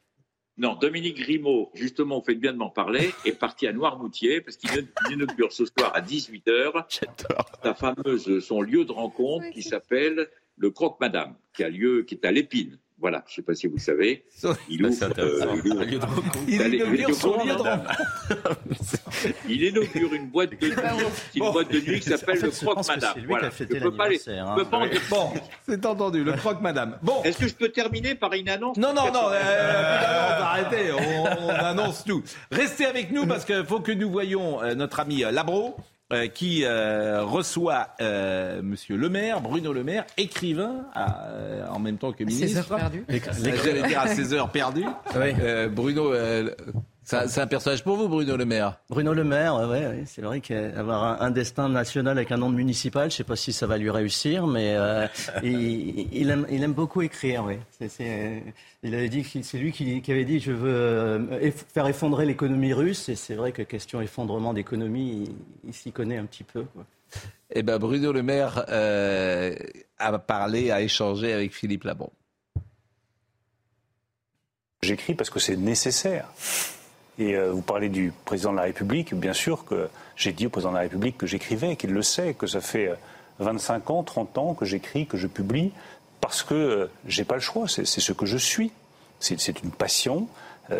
Non, Dominique Grimaud, justement, vous faites bien de m'en parler, est parti à Noirmoutier parce qu'il inaugure ce soir à 18h sa fameuse, son lieu de rencontre qui s'appelle le Croque Madame, qui a lieu, qui est à l'Épine. Voilà, je ne sais pas si vous le savez. Il ouvre, euh, il, inaugure une boîte de nuit, une boîte de nuit qui s'appelle le Croque Madame. Voilà. qui a fêté l'anniversaire. Hein. Bon, c'est entendu, le Croque Madame. Bon. Est-ce que je peux terminer par une annonce? Non, non, non, euh, arrêtez, on, on, annonce tout. Restez avec nous parce qu'il faut que nous voyions euh, notre ami euh, Labro. Euh, qui euh, reçoit euh, Monsieur Le Maire, Bruno Le Maire, écrivain, en même temps que ministre. 16 heures perdues. J'allais dire à 16 heures perdues. Oui. Bruno, c'est un personnage pour vous, Bruno Le Maire Bruno Le Maire, oui, ouais, c'est vrai qu'avoir un, destin national avec un nom de municipal, je ne sais pas si ça va lui réussir, mais euh, il, aime, il, aime, beaucoup écrire, oui. il avait dit, c'est lui qui, avait dit, je veux euh, faire effondrer l'économie russe, et c'est vrai que question effondrement d'économie, il, s'y connaît un petit peu. Quoi. Eh ben, Bruno Le Maire euh, a parlé, a échangé avec Philippe Labon. J'écris parce que c'est nécessaire. Et euh, vous parlez du président de la République, bien sûr que j'ai dit au président de la République que j'écrivais, qu'il le sait, que ça fait 25 euh, ans, 30 ans que j'écris, que je publie, parce que euh, j'ai pas le choix, c'est ce que je suis. C'est une passion,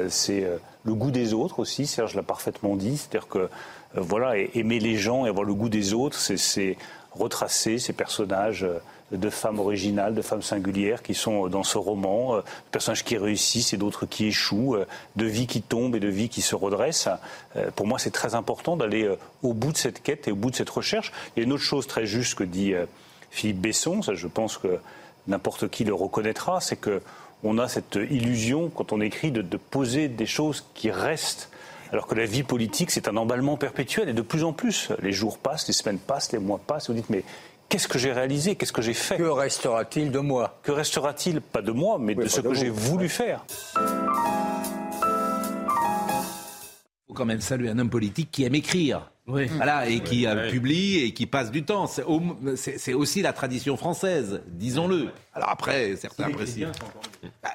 c'est le goût des autres aussi, Serge l'a parfaitement dit, c'est-à-dire que voilà, aimer les gens et avoir le goût des autres, c'est retracer ces personnages de femmes originales, de femmes singulières qui sont dans ce roman, euh, de personnages qui réussissent et d'autres qui échouent, euh, de vies qui tombent et de vies qui se redressent. Euh, pour moi, c'est très important d'aller au bout de cette quête et au bout de cette recherche. Il y a une autre chose très juste que dit Philippe Besson, ça je pense que n'importe qui le reconnaîtra, c'est que on a cette illusion quand on écrit de, de poser des choses qui restent alors que la vie politique, c'est un emballement perpétuel et de plus en plus, les jours passent, les semaines passent, les mois passent, vous dites mais Qu'est-ce que j'ai réalisé? Qu'est-ce que j'ai fait? Que restera-t-il de moi? Que restera-t-il, pas de moi, mais de ce que j'ai voulu faire. Il faut quand même saluer un homme politique qui aime écrire. Oui. Voilà, et qui publie et qui passe du temps. C'est aussi la tradition française, disons-le. Alors après, certains apprécient. Bah,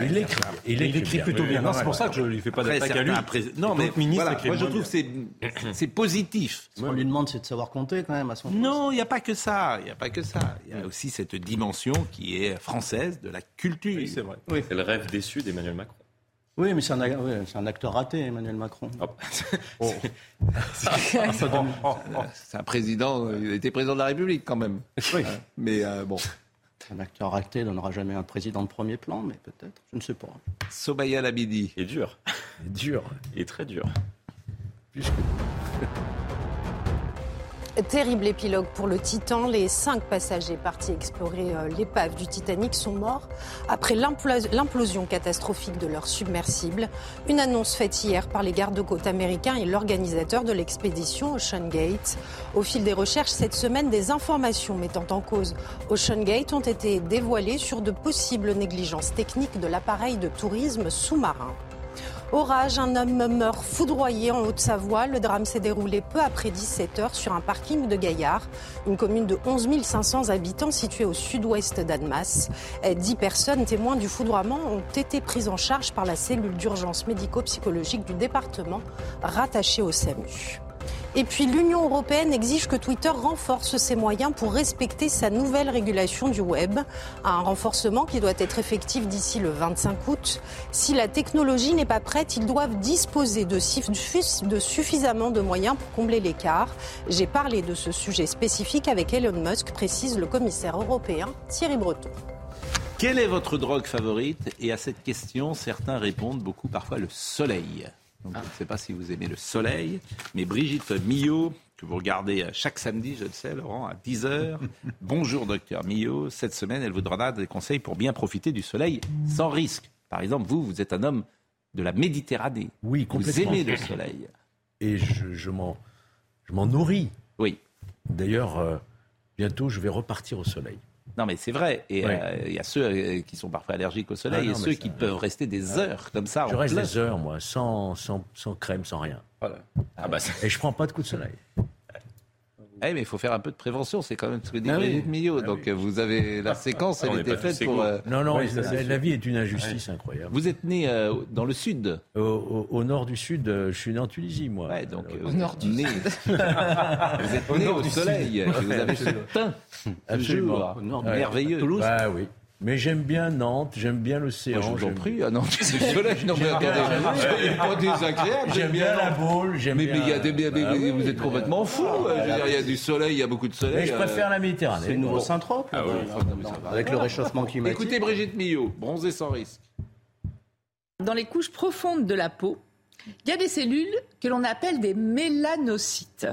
il écrit, il écrit, plutôt bien. c'est pour ça que je ne lui fais pas d'attaque à lui. Non, mais voilà, moi je trouve que c'est positif. Ce qu'on lui demande, c'est de savoir compter quand même à son Non, il n'y a pas que ça. Il n'y a pas que ça. Il y a aussi cette dimension qui est française de la culture. Oui, c'est vrai. C'est le rêve déçu d'Emmanuel Macron. Oui, mais c'est un, acteur raté, Emmanuel Macron. Oh. c'est un président, il était président de la République quand même. Oui. Mais euh, bon. Un acteur raté donnera jamais un président de premier plan, mais peut-être, je ne sais pas. Sobaya Labidi. Il est dur. Il est dur. Il est très dur. Terrible épilogue pour le Titan. Les cinq passagers partis explorer euh, l'épave du Titanic sont morts après l'implosion catastrophique de leur submersible. Une annonce faite hier par les gardes-côtes américains et l'organisateur de l'expédition Ocean Gate. Au fil des recherches cette semaine, des informations mettant en cause Ocean Gate ont été dévoilées sur de possibles négligences techniques de l'appareil de tourisme sous-marin. Orage, un homme meurt foudroyé en Haute-Savoie. Le drame s'est déroulé peu après 17 heures sur un parking de Gaillard, une commune de 11 500 habitants située au sud-ouest d'Annemasse. Dix personnes témoins du foudroiement ont été prises en charge par la cellule d'urgence médico-psychologique du département rattachée au SAMU. Et puis l'Union européenne exige que Twitter renforce ses moyens pour respecter sa nouvelle régulation du web. Un renforcement qui doit être effectif d'ici le 25 août. Si la technologie n'est pas prête, ils doivent disposer de, suffisamment de moyens pour combler l'écart. J'ai parlé de ce sujet spécifique avec Elon Musk, précise le commissaire européen Thierry Breton. Quelle est votre drogue favorite? Et à cette question, certains répondent beaucoup parfois le soleil. Donc, je ne sais pas si vous aimez le soleil, mais Brigitte Millot, que vous regardez chaque samedi, je le sais, Laurent, à 10h. Bonjour, docteur Millot. Cette semaine, elle vous donnera des conseils pour bien profiter du soleil sans risque. Par exemple, vous, vous êtes un homme de la Méditerranée. Oui, complètement. Vous aimez le soleil. Et je, je m'en nourris. Oui. D'ailleurs, euh, bientôt, je vais repartir au soleil. Non, mais c'est vrai. Et euh, il y a ceux euh, qui sont parfois allergiques au soleil ah et ceux qui peuvent rester des heures comme ça. Je reste des heures, moi, sans, sans, sans crème, sans rien. Ah bah, et je prends pas de coup de soleil. Eh, mais il faut faire un peu de prévention, c'est quand même ce que dit ah Brigitte ah Donc vous avez la séquence, elle était faite pour. Euh, non, non, la, vie est une injustice incroyable. Vous êtes né euh, dans le sud au, nord du sud, euh, je suis né en Tunisie, moi. Ouais, donc au nord du né. vous êtes né au, soleil, vous avez ce teint, absolument, merveilleux. Toulouse. Bah oui. Mais j'aime bien Nantes, j'aime bien l'océan. je vous en prie, à Nantes, c'est soleil. Non, mais attendez, soyez pas désagréable. J'aime bien, la boule, j'aime bien. Mais, mais, bah vous êtes complètement fou. il y a du soleil, il y a beaucoup de soleil. Mais je préfère la Méditerranée. C'est le nouveau Saint-Trope. Ah avec le réchauffement climatique. Écoutez Brigitte Millot, bronzée sans risque. Dans les couches profondes de la peau, il y a des cellules que l'on appelle des mélanocytes.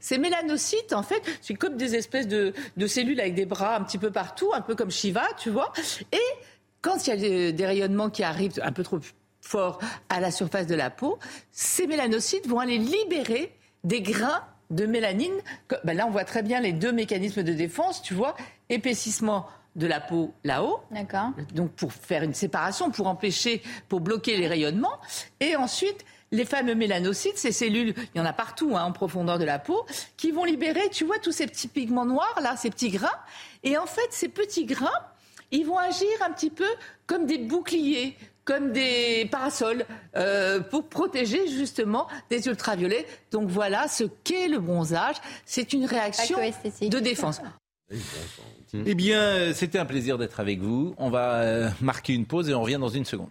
Ces mélanocytes, en fait, c'est comme des espèces de, cellules avec des bras un petit peu partout, un peu comme Shiva, tu vois. Et quand il y a des, rayonnements qui arrivent un peu trop forts à la surface de la peau, ces mélanocytes vont aller libérer des grains de mélanine. Ben là, on voit très bien les deux mécanismes de défense, tu vois, épaississement de la peau là-haut. Donc pour faire une séparation, pour empêcher, pour bloquer les rayonnements. Et ensuite, les fameux mélanocytes, ces cellules, il y en a partout hein, en profondeur de la peau, qui vont libérer, tu vois, tous ces petits pigments noirs, là, ces petits grains. Et en fait, ces petits grains, ils vont agir un petit peu comme des boucliers, comme des parasols euh, pour protéger justement des ultraviolets. Donc voilà ce qu'est le bronzage. C'est une réaction de défense. Eh bien, c'était un plaisir d'être avec vous. On va euh, marquer une pause et on revient dans une seconde.